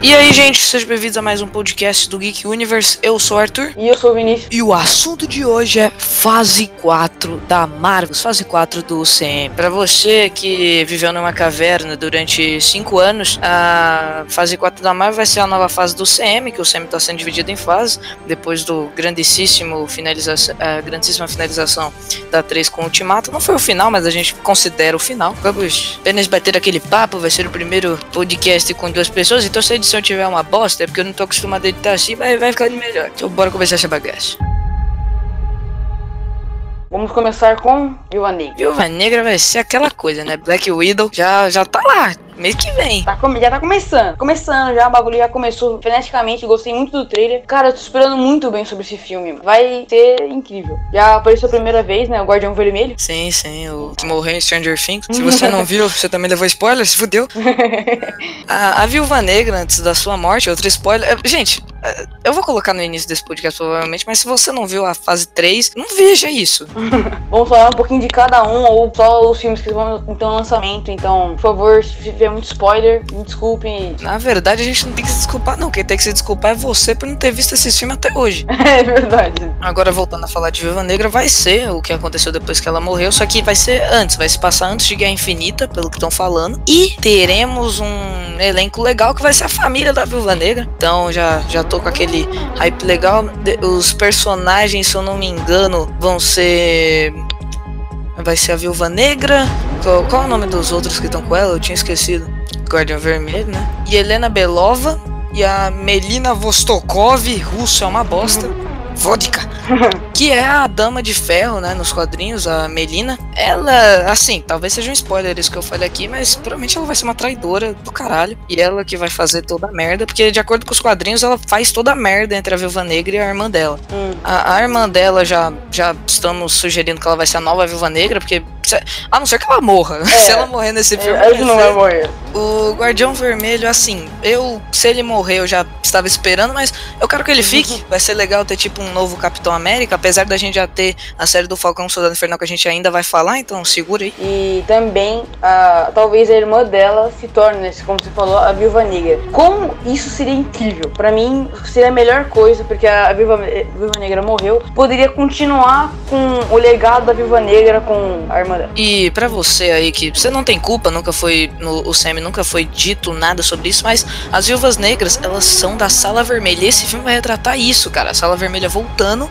E aí, gente, sejam bem-vindos a mais um podcast do Geek Universe. Eu sou o Arthur. E eu sou o Vinícius. E o assunto de hoje é fase 4 da Marvel, fase 4 do CM. Para você que viveu numa caverna durante 5 anos, a fase 4 da Marvel vai ser a nova fase do CM, que o CM está sendo dividido em fases, depois do grandíssimo finalização, a grandíssima finalização da 3 com o Ultimato. Não foi o final, mas a gente considera o final. Vamos apenas bater aquele papo, vai ser o primeiro podcast com duas pessoas, então se edição tiver uma bosta, é porque eu não tô acostumado a editar assim, mas vai ficar melhor. Então bora começar essa bagaça. Vamos começar com Viúva Negra. Viúva Negra vai ser aquela coisa, né? Black Widow já, já tá lá, mês que vem. Tá, já tá começando. Começando já, o bagulho já começou freneticamente. Gostei muito do trailer. Cara, eu tô esperando muito bem sobre esse filme. Vai ser incrível. Já apareceu a primeira vez, né? O Guardião Vermelho. Sim, sim. O que morreu em Stranger Things. Se você não viu, você também levou spoiler, se fudeu. a, a Viúva Negra, antes da sua morte, outro spoiler. Gente, eu vou colocar no início desse podcast provavelmente, mas se você não viu a fase 3, não veja isso. Vamos falar um pouquinho de cada um, ou só os filmes que vão então lançamento. Então, por favor, se tiver muito spoiler, me desculpem. Na verdade, a gente não tem que se desculpar, não. Quem tem que se desculpar é você por não ter visto esse filme até hoje. é verdade. Agora, voltando a falar de Viúva Negra, vai ser o que aconteceu depois que ela morreu, só que vai ser antes, vai se passar antes de Guerra Infinita, pelo que estão falando. E teremos um elenco legal que vai ser a família da Viúva Negra. Então, já, já tô com aquele hype legal. Os personagens, se eu não me engano, vão ser. Vai ser a Viúva Negra. Qual, qual é o nome dos outros que estão com ela? Eu tinha esquecido. Guardião Vermelho, né? E Helena Belova. E a Melina Vostokov. Russo é uma bosta. Vodka. que é a Dama de Ferro, né, nos quadrinhos, a Melina. Ela, assim, talvez seja um spoiler isso que eu falei aqui, mas provavelmente ela vai ser uma traidora do caralho. E ela que vai fazer toda a merda, porque de acordo com os quadrinhos, ela faz toda a merda entre a Viúva Negra e a irmã dela. Hum. A, a, irmã dela já, já estamos sugerindo que ela vai ser a nova Viúva Negra, porque a não ser que ela morra. É, se ela morrer nesse filme. Ela não vai morrer. O Guardião Vermelho, assim, eu. Se ele morrer, eu já estava esperando, mas eu quero que ele fique. Vai ser legal ter, tipo, um novo Capitão América, apesar da gente já ter a série do Falcão Soldado Infernal que a gente ainda vai falar, então segura aí. E também, a, talvez a irmã dela se torne, como você falou, a Viúva Negra. Como isso seria incrível? Para mim, seria a melhor coisa, porque a Viúva, Viúva Negra morreu. Poderia continuar com o legado da Viúva Negra com a irmã dela. E para você aí que você não tem culpa, nunca foi no o Sam nunca foi dito nada sobre isso, mas as viúvas negras, elas são da Sala Vermelha. E esse filme vai retratar isso, cara. A Sala Vermelha voltando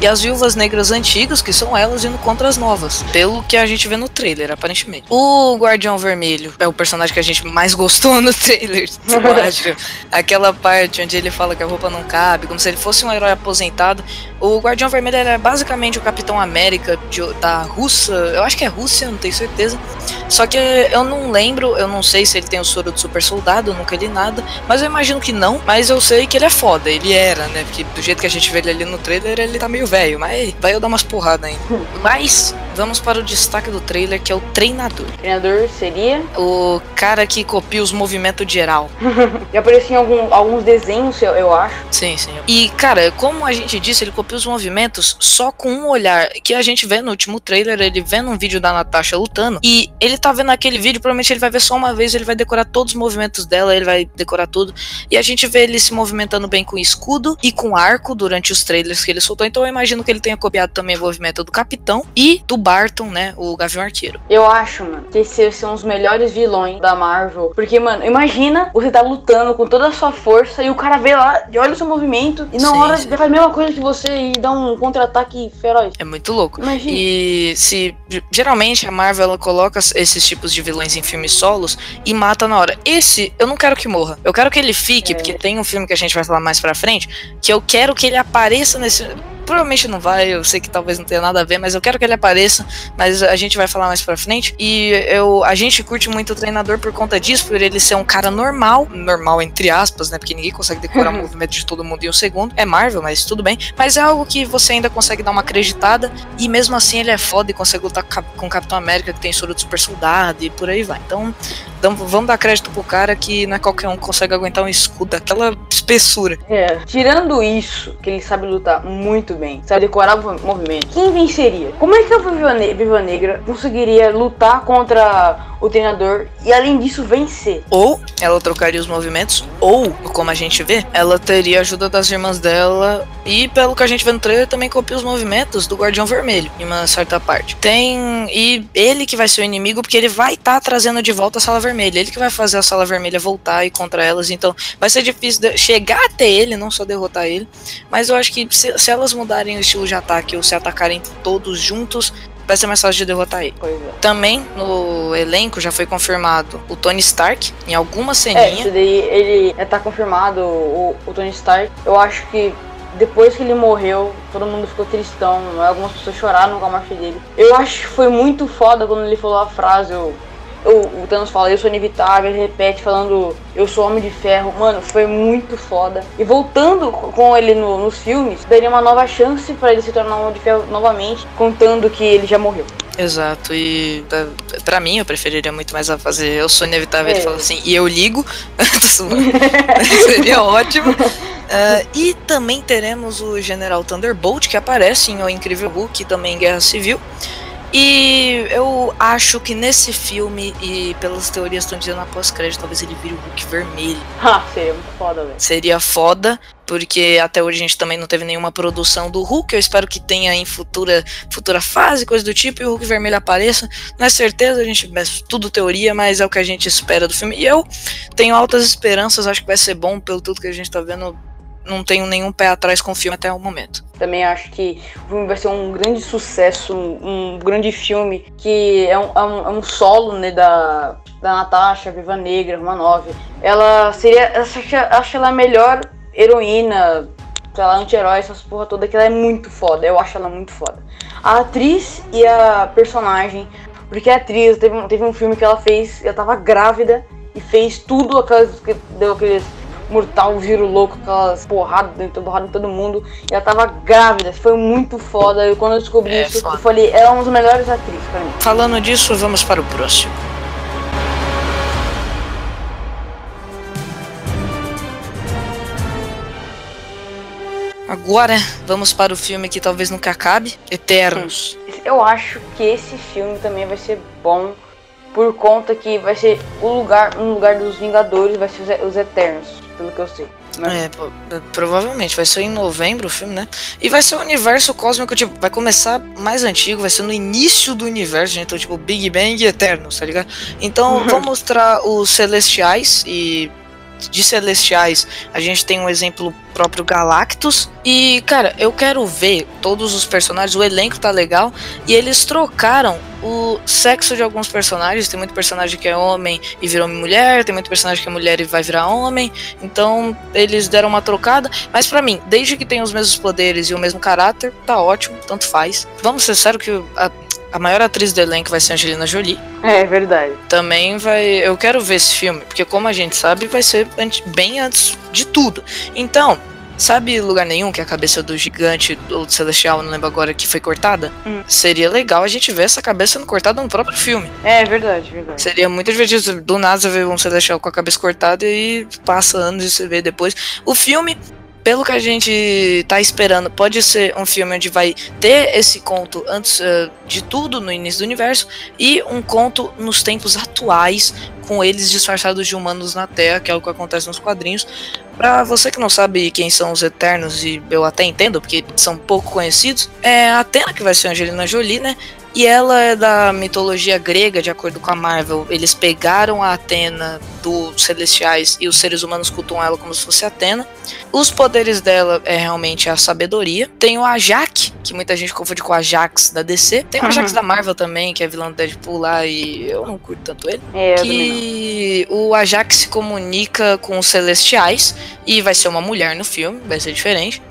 e as viúvas negras antigas, que são elas indo contra as novas, pelo que a gente vê no trailer, aparentemente. O Guardião Vermelho é o personagem que a gente mais gostou no trailer, eu acho. Aquela parte onde ele fala que a roupa não cabe, como se ele fosse um herói aposentado. O Guardião Vermelho era basicamente o Capitão América de, da Rússia, eu acho que é Rússia, não tenho certeza. Só que eu não lembro, eu não sei se ele tem o soro do super soldado, eu nunca li nada, mas eu imagino que não, mas eu sei que ele é foda, ele era, né? Porque do jeito que a gente vê ele ali no trailer, ele tá meio velho, mas vai eu dar umas porradas ainda. Mas vamos para o destaque do trailer, que é o treinador. O treinador seria? O cara que copia os movimentos geral. Já apareceu em algum, alguns desenhos, eu, eu, acho. Sim, sim. E, cara, como a gente disse, ele copia os movimentos só com um olhar. Que a gente vê no último trailer, ele vendo um vídeo da Natasha lutando. E ele tá vendo aquele vídeo, provavelmente ele vai ver só uma vez, ele vai decorar todos os movimentos dela, ele vai decorar tudo. E a gente vê ele se movimentando bem com escudo e com arco durante os trailers que ele soltou. Então eu imagino que ele tenha copiado também o movimento do Capitão e do Barton, né? O Gavião Arqueiro. Eu acho, mano, que esses são os melhores vilões da Marvel. Porque, mano, imagina você tá lutando com toda a sua força e o cara vê lá, olha o seu movimento e na sim, hora sim. faz a mesma coisa que você e dá um contra-ataque feroz. É muito louco. Imagina. E se geralmente a Marvel ela coloca esses tipos de vilões em filmes solos e mata na hora. Esse eu não quero que morra. Eu quero que ele fique, é. porque tem um filme que a gente vai falar mais pra frente, que eu quero que ele apareça nesse provavelmente não vai, eu sei que talvez não tenha nada a ver, mas eu quero que ele apareça, mas a gente vai falar mais pra frente. E eu, a gente curte muito o treinador por conta disso, por ele ser um cara normal, normal entre aspas, né? Porque ninguém consegue decorar o movimento de todo mundo em um segundo. É Marvel, mas tudo bem. Mas é algo que você ainda consegue dar uma acreditada, e mesmo assim ele é foda e consegue lutar com o Capitão América, que tem soro de super soldado e por aí vai. Então, vamos dar crédito pro cara que não é qualquer um que consegue aguentar um escudo daquela espessura. É, tirando isso, que ele sabe lutar muito bem, sabe decorar movimento, quem venceria? Como é que a Viva Negra conseguiria lutar contra o treinador e além disso vencer. Ou ela trocaria os movimentos, ou, como a gente vê, ela teria a ajuda das irmãs dela e pelo que a gente vê no trailer também copia os movimentos do Guardião Vermelho em uma certa parte. Tem e ele que vai ser o inimigo porque ele vai estar tá trazendo de volta a Sala Vermelha, ele que vai fazer a Sala Vermelha voltar e contra elas, então vai ser difícil chegar até ele, não só derrotar ele, mas eu acho que se, se elas mudarem o estilo de ataque ou se atacarem todos juntos, vai ser mais fácil de derrotar ele. É. Também no elenco já foi confirmado o Tony Stark em alguma É, ceninha. isso daí ele já tá confirmado, o, o Tony Stark. Eu acho que depois que ele morreu, todo mundo ficou tristão. Algumas pessoas choraram com a morte dele. Eu acho que foi muito foda quando ele falou a frase. Eu, eu- o Thanos fala, eu sou inevitável, ele repete falando, eu sou homem de ferro. Mano, foi muito foda. E voltando com ele no- nos filmes, daria uma nova chance pra ele se tornar um homem de ferro novamente, contando que ele já morreu. Exato, e pra- pra mim eu preferiria muito mais a fazer Eu sou inevitável, ele É. fala assim, e eu ligo. Seria ótimo. Ah, e também teremos o General Thunderbolt, que aparece em O Incrível Hulk, também em Guerra Civil. E eu acho que nesse filme, e pelas teorias estão dizendo após crédito, talvez ele vire o Hulk vermelho. Ah, seria muito foda, velho. Seria foda, porque até hoje a gente também não teve nenhuma produção do Hulk. Eu espero que tenha em futura, futura fase, coisa do tipo, e o Hulk vermelho apareça. Não é certeza, a gente é tudo teoria, mas é o que a gente espera do filme. E eu tenho altas esperanças, acho que vai ser bom pelo tudo que a gente tá vendo. Não tenho nenhum pé atrás com o filme até o momento. Também acho que o filme vai ser um grande sucesso, um, grande filme que é um, é um, é um solo né, da, da Natasha, Viva Negra, Romanov. Ela seria. Acho, acho ela a melhor heroína, sei lá, anti-herói, essas porra toda, que ela é muito foda. Eu acho ela muito foda. A atriz e a personagem. Porque a atriz, teve, teve um filme que ela fez, ela tava grávida e fez tudo aquelas. que Deu aqueles mortal, giro louco, aquelas porradas, dentro porrada em todo mundo. E ela tava grávida, foi muito foda. E quando eu descobri É, isso, foda. eu falei, ela é uma das melhores atrizes pra mim. Falando disso, vamos para o próximo. Agora vamos para o filme que talvez nunca acabe, Eternos. Eu acho que esse filme também vai ser bom por conta que vai ser o lugar, um lugar dos Vingadores, vai ser os os Eternos, pelo que eu sei. né? É, provavelmente vai ser em novembro o filme, né? E vai ser um universo cósmico, tipo, vai começar mais antigo, vai ser no início do universo, gente. Então, tipo, Big Bang e Eternos, tá ligado? Então, vão mostrar os Celestiais e de Celestiais a gente tem um exemplo próprio Galactus. E, cara, eu quero ver todos os personagens, o elenco tá legal. E eles trocaram o sexo de alguns personagens. Tem muito personagem que é homem e virou mulher, tem muito personagem que é mulher e vai virar homem. Então, eles deram uma trocada. Mas pra mim, desde que tem os mesmos poderes e o mesmo caráter, tá ótimo, tanto faz. Vamos ser sérios que a, a maior atriz do elenco vai ser Angelina Jolie. É verdade. Também vai. Eu quero ver esse filme, porque como a gente sabe, vai ser bem antes de tudo. Então. Sabe lugar nenhum que a cabeça do gigante ou do celestial, não lembro agora, que foi cortada? Hum. Seria legal a gente ver essa cabeça sendo cortada no próprio filme. É verdade, verdade. Seria muito divertido do nada ver um celestial com a cabeça cortada e passa anos e você vê depois. O filme, pelo que a gente tá esperando, pode ser um filme onde vai ter esse conto antes eh, de tudo no início do universo e um conto nos tempos atuais com eles disfarçados de humanos na Terra, que é o que acontece nos quadrinhos. Pra você que não sabe quem são os Eternos, e eu até entendo, porque são pouco conhecidos, é a Atena, que vai ser Angelina Jolie, né? E ela é da mitologia grega, de acordo com a Marvel. Eles pegaram a Atena dos Celestiais e os seres humanos cultuam ela como se fosse Atena. Os poderes dela é realmente a sabedoria. Tem o Ajak, que muita gente confunde com o Ajax da DC. Tem o Ajax Uhum. da Marvel também, que é vilão do Deadpool lá, e eu não curto tanto ele. É. Que o Ajax se comunica com os Celestiais e vai ser uma mulher no filme, vai ser diferente.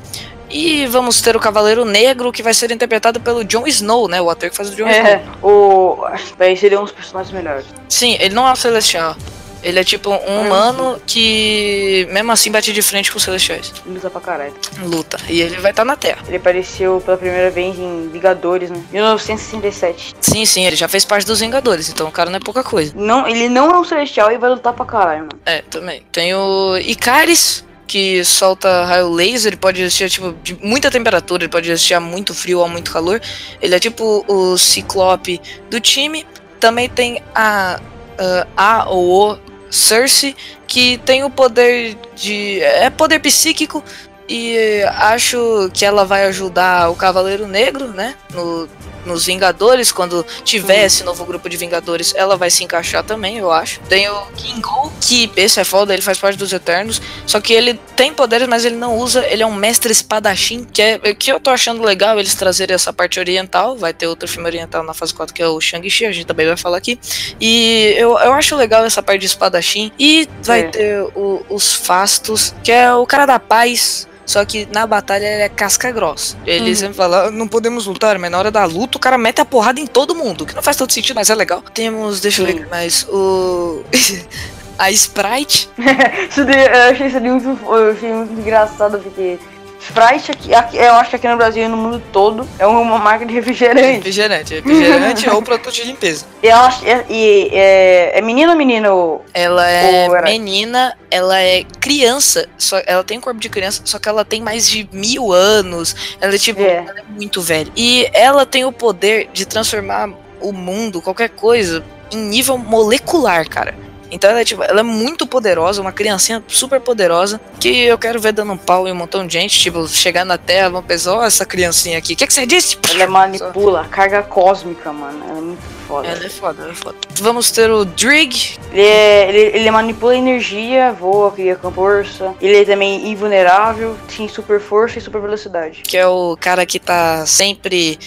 E vamos ter o Cavaleiro Negro, que vai ser interpretado pelo Jon Snow, né? O ator que faz o Jon Snow. É, o. acho que Daí seriam os personagens melhores. Sim, ele não é um celestial. Ele é tipo um humano que, mesmo assim, bate de frente com os celestiais. Luta pra caralho. Luta. E ele vai estar na Terra. Ele apareceu pela primeira vez em Vingadores, né? 1967. Sim, sim, ele já fez parte dos Vingadores, então o cara não é pouca coisa. Não, ele não é um celestial e vai lutar pra caralho, mano. É, também. Tem o Icaris, que solta raio laser, ele pode resistir tipo, de muita temperatura, ele pode resistir a muito frio ou a muito calor. Ele é tipo o Ciclope do time. Também tem a uh, a ou o Cersei, que tem o poder de. É poder psíquico. E acho que ela vai ajudar o Cavaleiro Negro, né? No, nos Vingadores, quando tiver esse novo grupo de Vingadores, ela vai se encaixar também, eu acho. Tem o Kingo, que esse é foda, ele faz parte dos Eternos, só que ele tem poderes, mas ele não usa, ele é um mestre espadachim, que é que eu tô achando legal eles trazerem essa parte oriental, vai ter outro filme oriental na fase 4 que é o Shang-Chi, a gente também vai falar aqui. E eu, eu acho legal essa parte de espadachim e vai é. ter o, os Fastos, que é o cara da paz, só que na batalha ele é casca grossa. Ele uhum. sempre fala, ah, não podemos lutar, mas na hora da luta o cara mete a porrada em todo mundo. Que não faz todo sentido, mas é legal. Temos, deixa eu ver mais, o. a Sprite. isso eu achei isso muito, eu achei muito engraçado, porque Sprite, aqui, aqui, eu acho que aqui no Brasil e no mundo todo, é uma marca de refrigerante. Refrigerante, refrigerante ou produto de limpeza. E, ela, e, é, é menino ou menino? Ela é ou menina, ela é criança, só, ela tem corpo de criança, só que ela tem mais de mil anos. Ela é tipo, é. Ela é muito velha. E ela tem o poder de transformar o mundo, qualquer coisa, em nível molecular, cara. Então ela é, tipo, ela é muito poderosa, uma criancinha super poderosa, que eu quero ver dando um pau em um montão de gente, tipo, chegar na Terra, vão pensar, ó, essa criancinha aqui, o que, que você disse? Ela manipula, carga cósmica, mano, ela é muito foda. Ela é foda, ela é foda. Vamos ter o Drig. Ele, é, ele, ele manipula energia, voa, cria força. Ele é também invulnerável, tem super força e super velocidade. Que é o cara que tá sempre...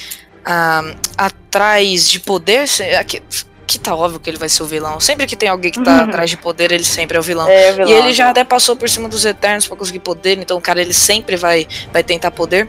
Ah, atrás de poder, que tá óbvio que ele vai ser o vilão. Sempre que tem alguém que tá uhum. atrás de poder, ele sempre é o vilão. É, vilão. E ele já até passou por cima dos Eternos para conseguir poder, então o cara ele sempre vai, vai tentar poder.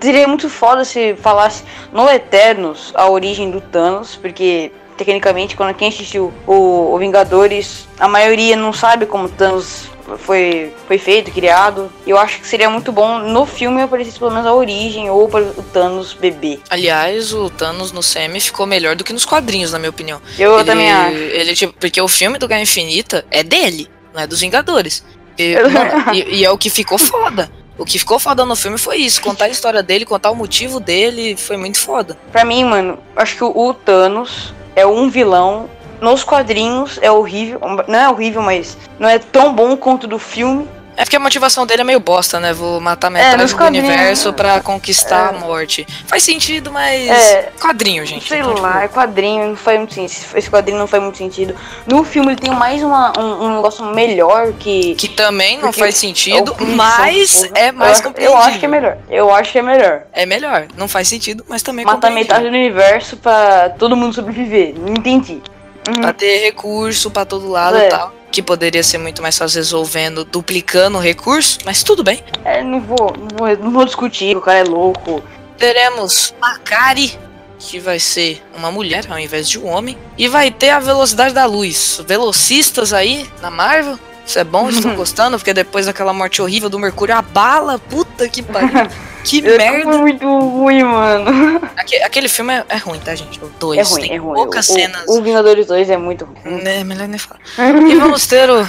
Seria muito foda se falasse no Eternos a origem do Thanos, porque tecnicamente quando quem assistiu o, o Vingadores, a maioria não sabe como Thanos foi, foi feito, criado. Eu acho que seria muito bom no filme aparecesse pelo menos a origem ou o Thanos bebê. Aliás, o Thanos no semi ficou melhor do que nos quadrinhos, na minha opinião. Eu ele, também acho. Ele, tipo, porque o filme do Guerra Infinita é dele, não é dos Vingadores. E, e, e é o que ficou foda. O que ficou foda no filme foi isso, contar a história dele, contar o motivo dele, foi muito foda. Pra mim, mano, acho que o Thanos é um vilão nos quadrinhos é horrível. Não é horrível, mas não é tão bom quanto do filme. É porque a motivação dele é meio bosta, né? Vou matar metade é, do universo para conquistar é. a morte. Faz sentido, mas. É. Quadrinho, gente. Sei lá, é quadrinho, não faz muito sentido. Esse quadrinho não faz muito sentido. No filme ele tem mais uma, um, um negócio melhor que. Que também não faz sentido, mas é mais eu, eu acho que é melhor. Eu acho que é melhor. É melhor. Não faz sentido, mas também é Matar metade do universo para todo mundo sobreviver. Não entendi uhum. pra ter recurso para todo lado é. e tal. Que poderia ser muito mais fácil resolvendo, duplicando o recurso, mas tudo bem. É, não vou, não vou, não vou discutir, o cara é louco. Teremos Makari, que vai ser uma mulher ao invés de um homem. E vai ter a velocidade da luz. Velocistas aí na Marvel. Isso é bom, estou gostando, porque depois daquela morte horrível do Mercúrio, a bala, puta que pariu. Que merda. Foi muito ruim, mano. Aquele, aquele filme é, é, ruim, tá, gente? O 2 é ruim, tem é ruim. poucas o, cenas. O Vingadores 2 é muito ruim. É melhor nem falar. e vamos ter o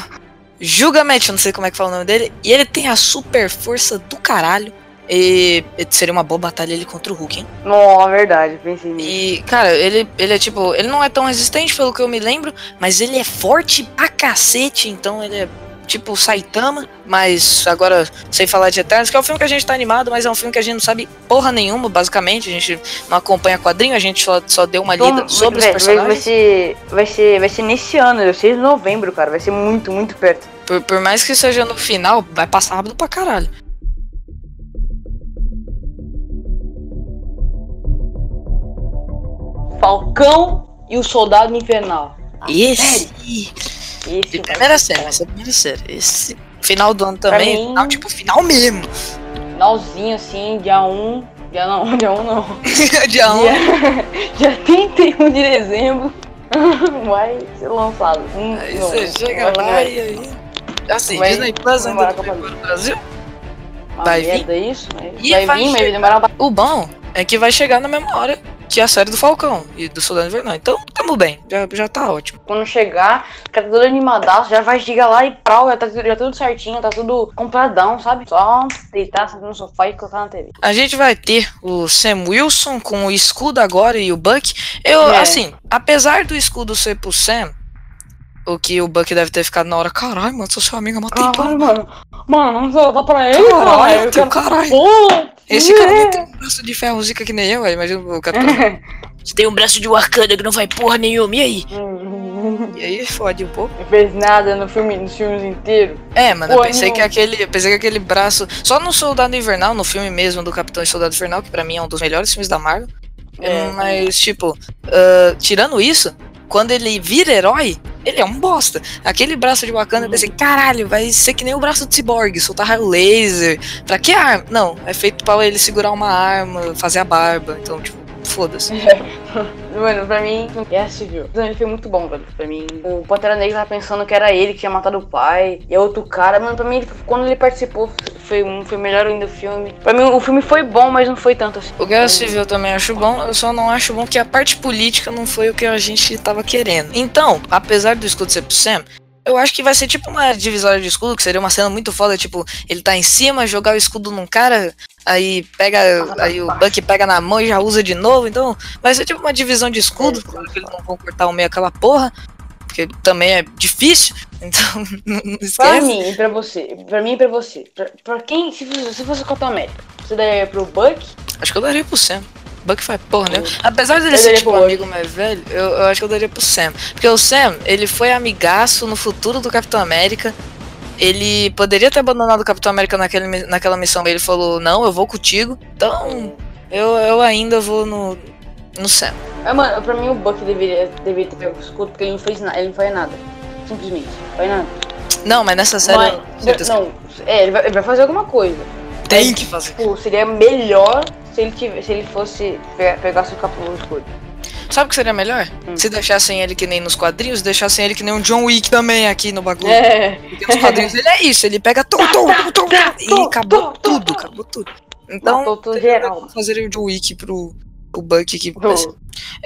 Julgamento, não sei como é que fala o nome dele. E ele tem a super força do caralho. E seria uma boa batalha ele contra o Hulk, hein? Não, é verdade, pensei nisso. E, cara, ele, ele é tipo. Ele não é tão resistente, pelo que eu me lembro, mas ele é forte pra cacete, então ele é tipo Saitama, mas agora sem falar de Eternos, que é um filme que a gente tá animado, mas é um filme que a gente não sabe porra nenhuma, basicamente. A gente não acompanha quadrinho, a gente só, só deu uma lida sobre vai, os personagens. Vai ser, vai, ser, vai ser nesse ano, 6 de novembro, cara. Vai ser muito, muito perto. Por, por mais que seja no final, vai passar rápido pra caralho. Falcão e o Soldado Invernal. Esse. Esse primeira série, essa é a primeira série. Esse final do ano também, mim, final, tipo, final mesmo. Finalzinho assim, dia 1. Dia não, dia 1 não. dia 1. Dia, dia 31 de dezembro. vai ser lançado. Hum, aí não, você chega lá e aí. Assim, vai, Disney Plus ainda não no Brasil. vai vir. Isso, vai, vai vir, mas vai demorar O bom é que vai chegar na mesma hora que é a série do Falcão e do Soldado Invernal. Então, tamo bem, já, já tá ótimo. Quando chegar, fica tudo animadaço, já vai chegar lá e prau, já tá já tudo certinho, tá tudo compradão, sabe? Só deitar no sofá e colocar na TV. A gente vai ter o Sam Wilson com o escudo agora e o Buck. Eu, é. assim, apesar do escudo ser pro Sam, O que o Buck deve ter ficado na hora. Caralho, mano, sou seu amigo tempão. Caralho, mano. Mano, não vou dar pra ele, Caralho, caralho. Eu quero- caralho. Pô, Esse é. cara nem tem um braço de ferro zica que nem eu, aí imagina o cara. Você tem um braço de Wakanda que não vai porra nenhuma, e aí? E aí fode um pouco. Não fez nada no filme, nos filmes inteiros. É, mano, eu pensei que nenhuma. aquele. eu Pensei que aquele braço. Só no Soldado Invernal, no filme mesmo do Capitão e Soldado Invernal, que pra mim é um dos melhores filmes da Marvel. É. Mas, tipo, ah, tirando isso, quando ele vira herói, ele é um bosta. Aquele braço de Wakanda, eu pensei, caralho, vai ser que nem o braço de Cyborg, soltar raio laser. Pra que arma? Não, é feito pra ele segurar uma arma, fazer a barba. Então, tipo, foda-se. Mano, pra mim, Guerra Civil. Ele foi muito bom, velho. Pra mim, o Pantera Negra tava pensando que era ele que tinha matado o pai. E é outro cara. Mano, pra mim, ele- quando ele participou, foi, foi melhor ainda o filme. Pra mim, o filme foi bom, mas não foi tanto assim. O Guerra Civil eu também acho bom, eu só não acho bom que a parte política não foi o que a gente tava querendo. Então, apesar do escudo ser pro Sam, eu acho que vai ser tipo uma divisória de escudo, que seria uma cena muito foda, tipo, ele tá em cima, jogar o escudo num cara, aí pega. Aí o Buck pega na mão e já usa de novo. Então, vai ser tipo uma divisão de escudo, claro que eles não vão cortar o meio aquela porra, porque também é difícil, então não não Pra esquece. mim e pra você. Pra mim e pra você. Pra, pra quem, se fosse, se fosse o Capitão América, você daria pro Buck? Acho que eu daria pro Sam. Buck faz porra, né? Apesar dele Eu ser tipo um amigo mais velho, eu, eu acho que eu daria pro Sam. Porque o Sam, ele foi amigaço no futuro do Capitão América. Ele poderia ter abandonado o Capitão América naquele, naquela missão, ele falou, não, eu vou contigo. Então, eu, eu ainda vou no, no Sam. Ah, mano, pra mim o Buck deveria, deveria ter pego o escudo porque ele não fez nada. Ele não faz nada. Simplesmente. Faz nada. Não, mas nessa série Mas- não, é, ele vai, ele vai fazer alguma coisa. tem que fazer. Tipo, seria melhor se ele, tivesse, se ele fosse pe- pegasse o capô no escudo. Sabe o que seria melhor? Hum. Se deixassem ele que nem nos quadrinhos, deixassem ele que nem um John Wick também aqui no bagulho. É. Porque nos quadrinhos ele é isso, ele pega tum, tum, tum, tum, e acabou tudo, acabou tudo. Então, Matou tudo geral. fazer o John Wick pro, pro Buck aqui. Oh.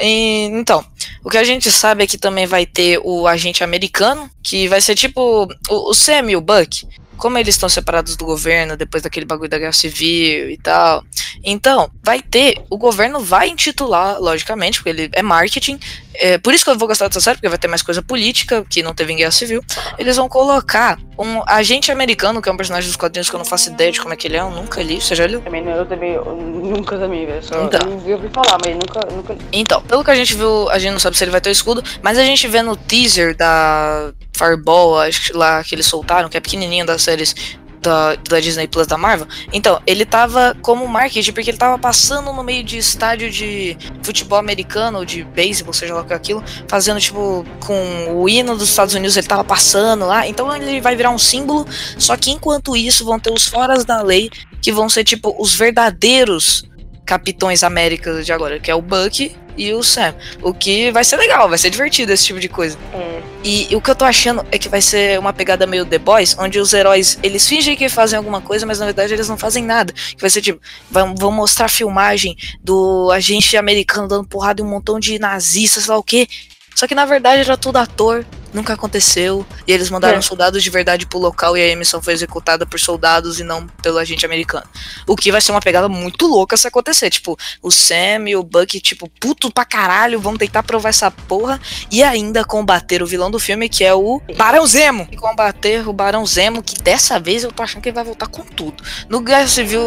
E, então, o que a gente sabe é que também vai ter o agente americano, que vai ser tipo o, o Sam e o Buck. Como eles estão separados do governo depois daquele bagulho da guerra civil e tal. Então, vai ter. O governo vai intitular, logicamente, porque ele é marketing. É, por isso que eu vou gostar dessa série, porque vai ter mais coisa política, que não teve em guerra civil. Eles vão colocar um agente americano, que é um personagem dos quadrinhos que eu não faço ideia de como é que ele é, eu nunca li. Você já leu? Também, não, eu também, eu nunca também, velho. Só Então. eu ouvi- falar, mas nunca, nunca. Então, pelo que a gente viu, a gente não sabe se ele vai ter o escudo, mas a gente vê no teaser da Fireball, acho que lá que eles soltaram, que é pequenininho das séries da, da Disney Plus da Marvel. Então, ele tava como marketing, porque ele tava passando no meio de estádio de futebol americano, ou de beisebol, seja lá o que é aquilo, fazendo tipo com o hino dos Estados Unidos, ele tava passando lá. Então ele vai virar um símbolo, só que enquanto isso vão ter os foras da lei, que vão ser tipo os verdadeiros Capitões Américas de agora, que é o Buck e o Sam. O que vai ser legal, vai ser divertido esse tipo de coisa. É. E, e o que eu tô achando é que vai ser uma pegada meio The Boys, onde os heróis, eles fingem que fazem alguma coisa, mas na verdade eles não fazem nada. Que vai ser tipo, vão, vão mostrar filmagem do agente americano dando porrada em um montão de nazistas, sei lá o quê. Só que na verdade era tudo ator, nunca aconteceu. E eles mandaram É. soldados de verdade pro local e a missão foi executada por soldados e não pelo agente americano. O que vai ser uma pegada muito louca se acontecer. Tipo, o Sam e o Buck, tipo, puto pra caralho, vão tentar provar essa porra e ainda combater o vilão do filme, que é o Barão Zemo. E combater o Barão Zemo, que dessa vez eu tô achando que ele vai voltar com tudo. No Guerra Civil,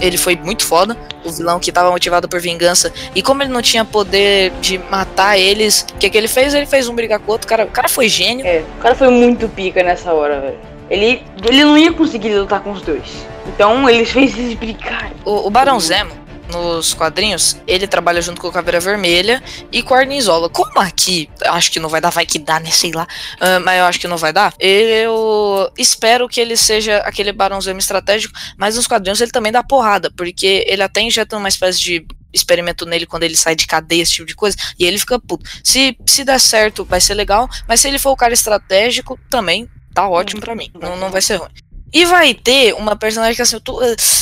ele foi muito foda. O vilão que tava motivado por vingança. E como ele não tinha poder de matar eles, o que, que ele fez? Ele fez um brigar com o outro. O cara, o cara foi gênio. É, o cara foi muito pica nessa hora, velho. Ele, ele não ia conseguir lutar com os dois. Então ele fez eles brigarem. O, o Barão Zemo, nos quadrinhos, ele trabalha junto com o Caveira Vermelha e com a Arnizola. Como aqui, acho que não vai dar, vai que dá, né? Sei lá. Ah, mas eu acho que não vai dar. Eu espero que ele seja aquele Barão Zemo estratégico, mas nos quadrinhos ele também dá porrada, porque ele até injeta uma espécie de experimento nele quando ele sai de cadeia, esse tipo de coisa, e ele fica puto. Se, se der certo, vai ser legal, mas se ele for o cara estratégico, também tá ótimo pra mim. Não, não vai ser ruim. E vai ter uma personagem que assim, eu tô,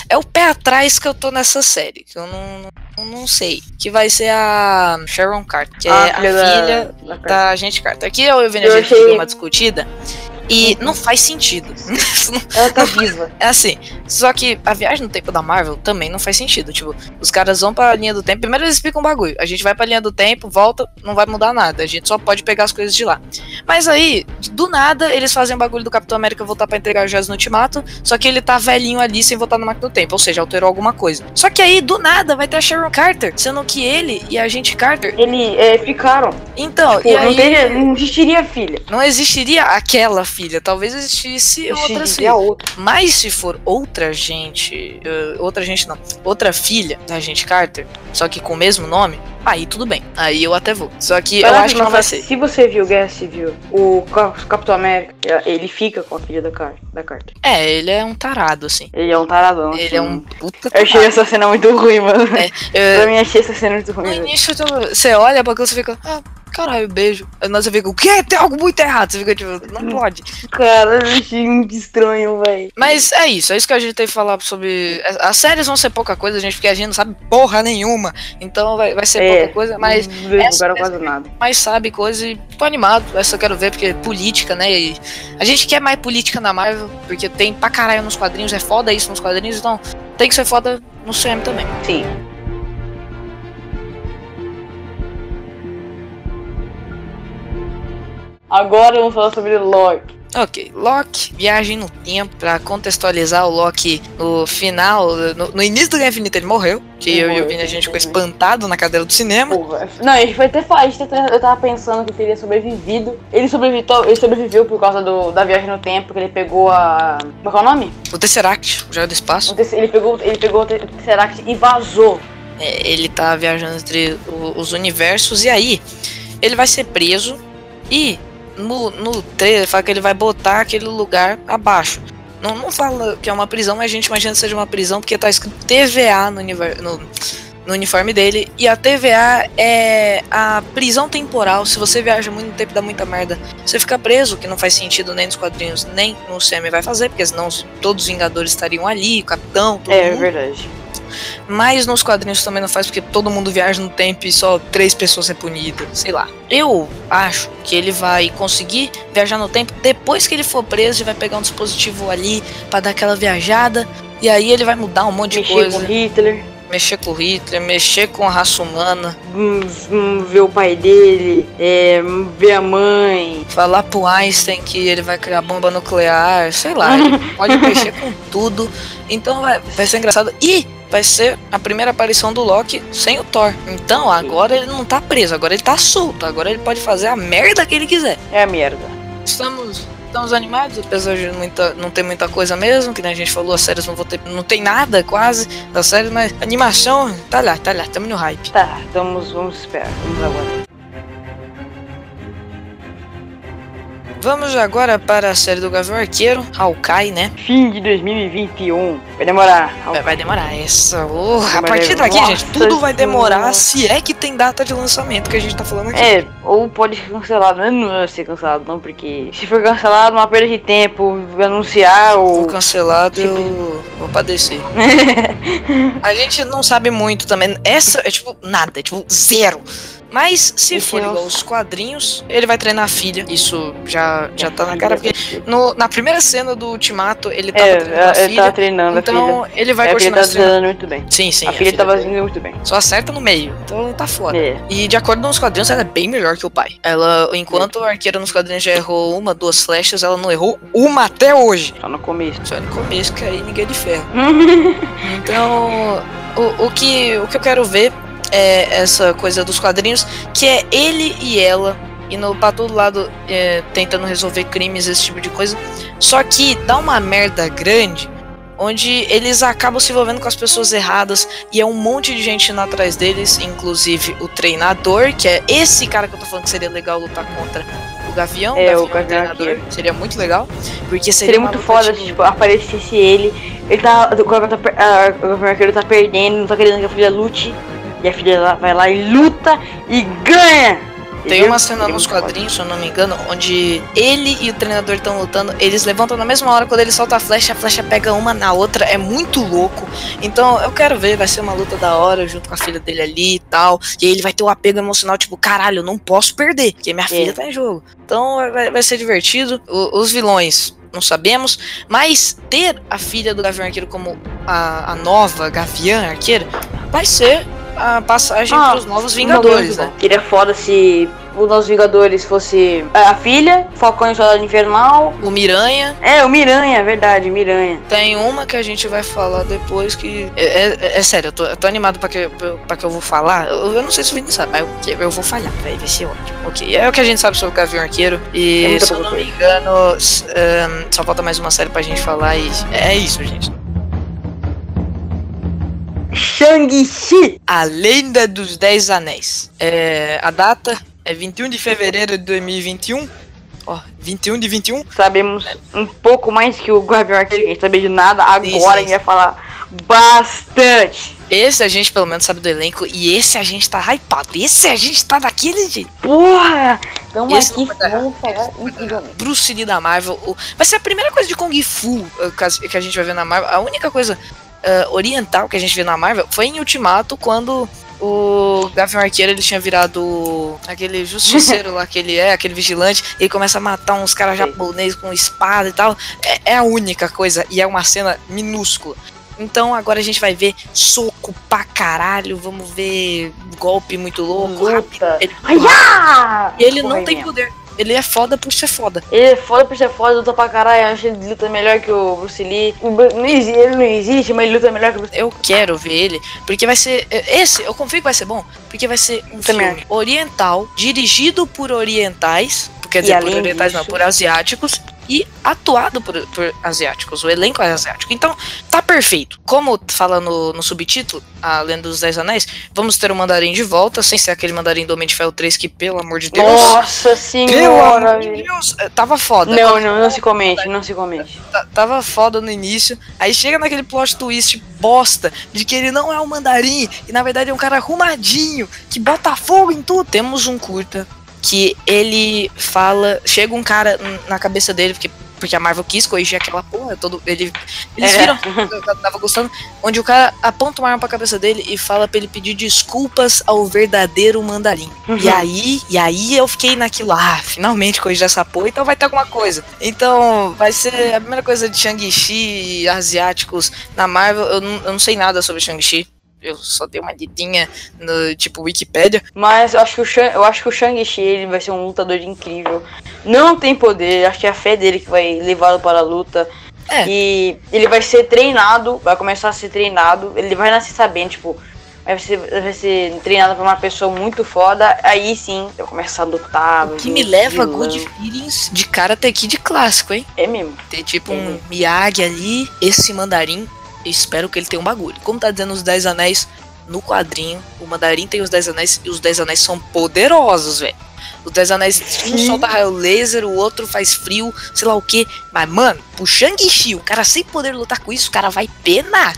é o pé atrás que eu tô nessa série, que eu não, não, não sei. Que vai ser a Sharon Carter, que é a filha da- da da agente Carter. Aqui eu e o Vini, a Eu gente achei- deu uma discutida. E não faz sentido. Ela tá viva. É assim, só que a viagem no tempo da Marvel também não faz sentido. Tipo, os caras vão pra linha do tempo. Primeiro eles explicam um bagulho. A gente vai pra linha do tempo, volta, não vai mudar nada. A gente só pode pegar as coisas de lá. Mas aí, do nada, eles fazem o bagulho do Capitão América voltar pra entregar o Jazz no Ultimato. Só que ele tá velhinho ali sem voltar na máquina do tempo. Ou seja, alterou alguma coisa. Só que aí, do nada, vai ter a Sharon Carter. Sendo que ele e a gente Carter. Ele é, ficaram. Então, Tipo, e não, aí, teria, não existiria filha. não existiria aquela filha. Talvez existisse outra filha. Outra. Mas se for outra gente, eh, outra gente não, outra filha da gente Carter, só que com o mesmo nome, aí tudo bem. Aí eu até vou. Só que eu acho que não vai ser. Se você viu Guerra Civil, o Ca- Capitão América, ele fica com a filha da, Car da Carter. É, ele é um tarado, assim. Ele é um taradão. Ele assim. é um puta Eu achei tarado. essa cena muito ruim, mano. É, eh, Pra mim, achei essa cena muito no ruim. velho. início tu- você olha pra aquilo e você fica, ah, caralho, beijo. Aí nós você fica, o quê? Tem algo muito errado. Você fica tipo, não pode. Cara, eu achei muito estranho, velho. Mas é isso, é isso que a gente tem que falar sobre. As séries vão ser pouca coisa, gente, porque a gente não sabe porra nenhuma. Então vai, vai ser É, pouca coisa, mas Não essa- quase nada. mais sabe coisa e tô animado. Essa eu quero ver, porque é política, né? E a gente quer mais política na Marvel, porque tem pra caralho nos quadrinhos, é foda isso nos quadrinhos, então tem que ser foda no CM também. Sim. Agora vamos falar sobre Loki. Ok, Loki, viagem no tempo, pra contextualizar o Loki no final, no, no início do Guerra Infinita ele morreu, que Ele eu e o Vini a gente ficou espantado na cadeira do cinema. Porra. Não, ele foi até até- eu tava pensando que teria sobrevivido. Ele sobreviveu, ele sobreviveu por causa do, da viagem no tempo, que ele pegou a. Qual é o nome? O Tesseract, o Joia do Espaço, Tess- Ele pegou, ele pegou o Tesseract e vazou. é, ele tá viajando entre os universos, e aí ele vai ser preso e no, no trailer fala que ele vai botar aquele lugar abaixo. Não, não fala que é uma prisão, mas a gente imagina que seja uma prisão porque tá escrito TVA no, no- no uniforme dele. E a TVA é a prisão temporal. Se você viaja muito tempo, dá muita merda. Você fica preso, que não faz sentido nem nos quadrinhos, nem no CM vai fazer, porque senão os- todos os Vingadores estariam ali, o Capitão, todo É mundo. verdade. Mas nos quadrinhos também não faz porque todo mundo viaja no tempo e só três pessoas é punido, sei lá. Eu acho que ele vai conseguir viajar no tempo depois que ele for preso e vai pegar um dispositivo ali pra dar aquela viajada. E aí ele vai mudar um monte de Mexer coisa. com Hitler, Mexer com o Hitler, mexer com a raça humana, hum, hum, ver o pai dele, é, ver a mãe. falar pro Einstein que ele vai criar bomba nuclear, sei lá, ele pode mexer com tudo. Então vai, vai ser engraçado. E vai ser a primeira aparição do Loki sem o Thor. Então agora ele não tá preso, agora ele tá solto, agora ele pode fazer a merda que ele quiser. É a merda. Estamos, estamos animados, apesar de muita, não ter muita coisa mesmo, que nem a gente falou, as séries não vão ter, não tem nada quase das séries, mas animação tá lá, tá lá, estamos no hype. Tá, vamos, vamos esperar. Vamos agora. Vamos agora para a série do Gavião Arqueiro, Hawkeye, né? Fim de 2021. Vai demorar. Vai, vai demorar essa. Oh, a Vai partir daqui, demorar. gente, tudo vai demorar Senhora. se é que tem data de lançamento que a gente tá falando aqui. É, ou pode ser cancelado. Não vai ser cancelado, não, porque se for cancelado, uma perda de tempo, anunciar For ou. cancelado, eu vou padecer. A gente não sabe muito também. Essa é tipo nada, é tipo zero. Mas se Esse for é o- igual os quadrinhos, ele vai treinar a filha. Isso já, já tá na filha cara. Porque filha. no- na primeira cena do Ultimato, ele tava É, treinando a filha. tava treinando a filha. Então ele vai é, porque ele continuar tá treinando. treinando muito bem. Sim, sim. a filha tava dele. indo muito bem. Só acerta no meio. Então tá foda. É. E de acordo com os quadrinhos, ela é bem melhor que o pai. Ela, enquanto a arqueira nos quadrinhos já errou uma, duas flechas, ela não errou uma até hoje. Só no começo. Só no começo, que aí ninguém é de ferro. Então, o, o, que, o que eu quero ver é essa coisa dos quadrinhos, que é ele e ela indo pra todo lado é, tentando resolver crimes, esse tipo de coisa. Só que dá uma merda grande, onde eles acabam se envolvendo com as pessoas erradas e é um monte de gente indo atrás deles, inclusive o treinador, que é esse cara que eu tô falando que seria legal lutar contra o Gavião. É, o Gavião Gavião treinador. Arqueiro. Seria muito legal, porque seria, Seria muito foda se tipo, aparecesse ele. Ele tá. O Gavião tá, ah, o Gavião Arqueiro tá perdendo, não tá querendo que a filha lute. E a filha vai lá e luta e ganha! Tem uma cena nos quadrinhos, se eu não me engano, onde ele e o treinador estão lutando, eles levantam na mesma hora, quando ele solta a flecha, a flecha pega uma na outra, é muito louco. Então eu quero ver, vai ser uma luta da hora, junto com a filha dele ali e tal. E aí ele vai ter o um apego emocional, tipo, caralho, eu não posso perder, porque minha é. filha tá em jogo. Então vai, vai ser divertido. O, os vilões, não sabemos, mas ter a filha do Gavião Arqueiro como a, a nova Gavião Arqueiro vai ser a passagem ah, pros Novos Vingadores, né? Seria foda se os Novos Vingadores fosse a filha, Falcão e Soldado Infernal. O Miranha. É, o Miranha, é verdade, Miranha. Tem uma que a gente vai falar depois que. É, é, é sério, eu tô, eu tô, animado pra que, pra que eu vou falar. Eu, eu não sei se o Vini sabe, mas eu, eu vou falhar, vai, vai ser ótimo. Ok, é o que a gente sabe sobre o Gavião Arqueiro. E é se eu não me engano, um, só falta mais uma série pra gente falar e é isso, gente. Shang-Chi! A Lenda dos Dez Anéis. É, a data é 21 de fevereiro de 2021. Ó, 21 de 21. Sabemos um pouco mais que o Gabriel Arqueiro, a gente sabia de nada. Agora gente vai falar bastante. Esse a gente pelo menos sabe do elenco e esse a gente tá hypado. Esse a gente tá daquele jeito. Porra! Então esse aqui vamos falar Bruce Lee da Marvel. Vai ser a primeira coisa de Kung Fu uh, que a gente vai ver na Marvel. A única coisa uh, oriental que a gente viu na Marvel foi em Ultimato, quando o Gavião Arqueiro ele tinha virado aquele justiceiro lá que ele é, aquele vigilante, e ele começa a matar uns caras japoneses com espada e tal. É, é, a única coisa, e é uma cena minúscula. Então agora a gente vai ver soco pra caralho, vamos ver golpe muito louco. Luta. Ele, ele não tem poder. Ele é foda por ser foda. Ele é foda por ser foda, luta pra caralho. Acho que ele luta melhor que o Bruce Lee. Ele não existe, mas ele luta melhor que o Bruce Lee. Eu quero ver ele, porque vai ser. Esse, eu confio que vai ser bom, porque vai ser um Também. filme oriental, dirigido por orientais. Quer dizer, por orientais disso, não, por asiáticos e atuado por, por, asiáticos. O elenco é asiático. Então, tá perfeito. Como fala no, no subtítulo, a Lenda dos Dez Anéis, vamos ter o mandarim de volta, sem ser aquele mandarim do Homem de Ferro 3 que, pelo amor de Deus. Nossa senhora! Pelo amor de Deus, é, tava foda. Não, não, não se comente, não se comente. Tava foda no início. Aí chega naquele plot twist bosta de que ele não é um mandarim e na verdade é um cara arrumadinho que bota fogo em tudo. Temos um curta que ele fala. Chega um cara na cabeça dele, porque, porque a Marvel quis corrigir aquela porra, todo, ele, eles é. viram, eu tava gostando, onde o cara aponta uma arma pra cabeça dele e fala pra ele pedir desculpas ao verdadeiro mandarim. Uhum. E aí, e aí eu fiquei naquilo, ah, finalmente corrigir essa porra, então vai ter alguma coisa. Então, vai ser a primeira coisa de Shang-Chi asiáticos na Marvel, eu não, eu não sei nada sobre Shang-Chi eu só dei uma lidinha no tipo Wikipedia. Mas eu acho que o Shang, eu acho que o Shang-Chi ele vai ser um lutador incrível. Não tem poder, acho que é a fé dele que vai levá-lo para a luta. É. E ele vai ser treinado, vai começar a ser treinado, ele vai nascer sabendo, tipo, vai ser, vai ser treinado por uma pessoa muito foda, aí sim vai começar a lutar. O que me leva a good feelings de Karate Kid clássico, hein? É mesmo. Tem tipo é um. Miyagi ali, esse mandarim espero que ele tenha um bagulho. Como tá dizendo os Dez Anéis no quadrinho, o Mandarim tem os Dez Anéis e os Dez Anéis são poderosos, velho. Os Dez Anéis, um solta raio laser, o outro faz frio, sei lá o que. Mas, mano, o Shang-Chi, o cara sem poder lutar com isso, o cara vai penar.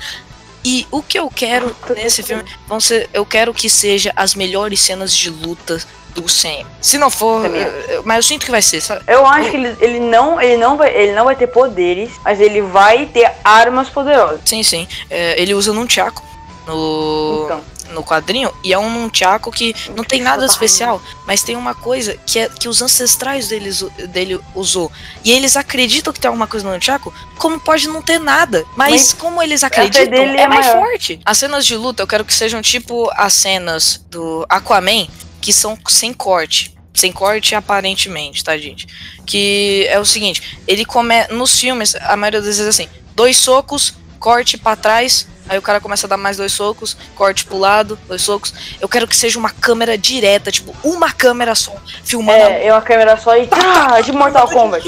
E o que eu quero nesse filme, vão ser, eu quero que seja as melhores cenas de luta do Sam. Se não for, eu, mas eu sinto que vai ser, sabe? Eu acho que ele, ele, não, ele, não vai, ele não vai ter poderes, mas ele vai ter armas poderosas. Sim, sim. É, ele usa num Chaco no, então. No quadrinho e é um Nunchaku que não tem nada especial, mas tem uma coisa que é que os ancestrais deles, dele usou. E eles acreditam que tem alguma coisa no Nunchaku, como pode não ter nada. Mas, mas como eles acreditam, é, é mais maior. forte. As cenas de luta eu quero que sejam tipo as cenas do Aquaman, que são sem corte. Sem corte aparentemente, tá, gente? Que é o seguinte, ele come nos filmes, a maioria das vezes é assim, dois socos, corte para trás, aí o cara começa a dar mais dois socos, corte pro lado, dois socos. Eu quero que seja uma câmera direta, tipo, uma câmera só, filmando. É, é uma câmera só e tá, de Mortal Kombat.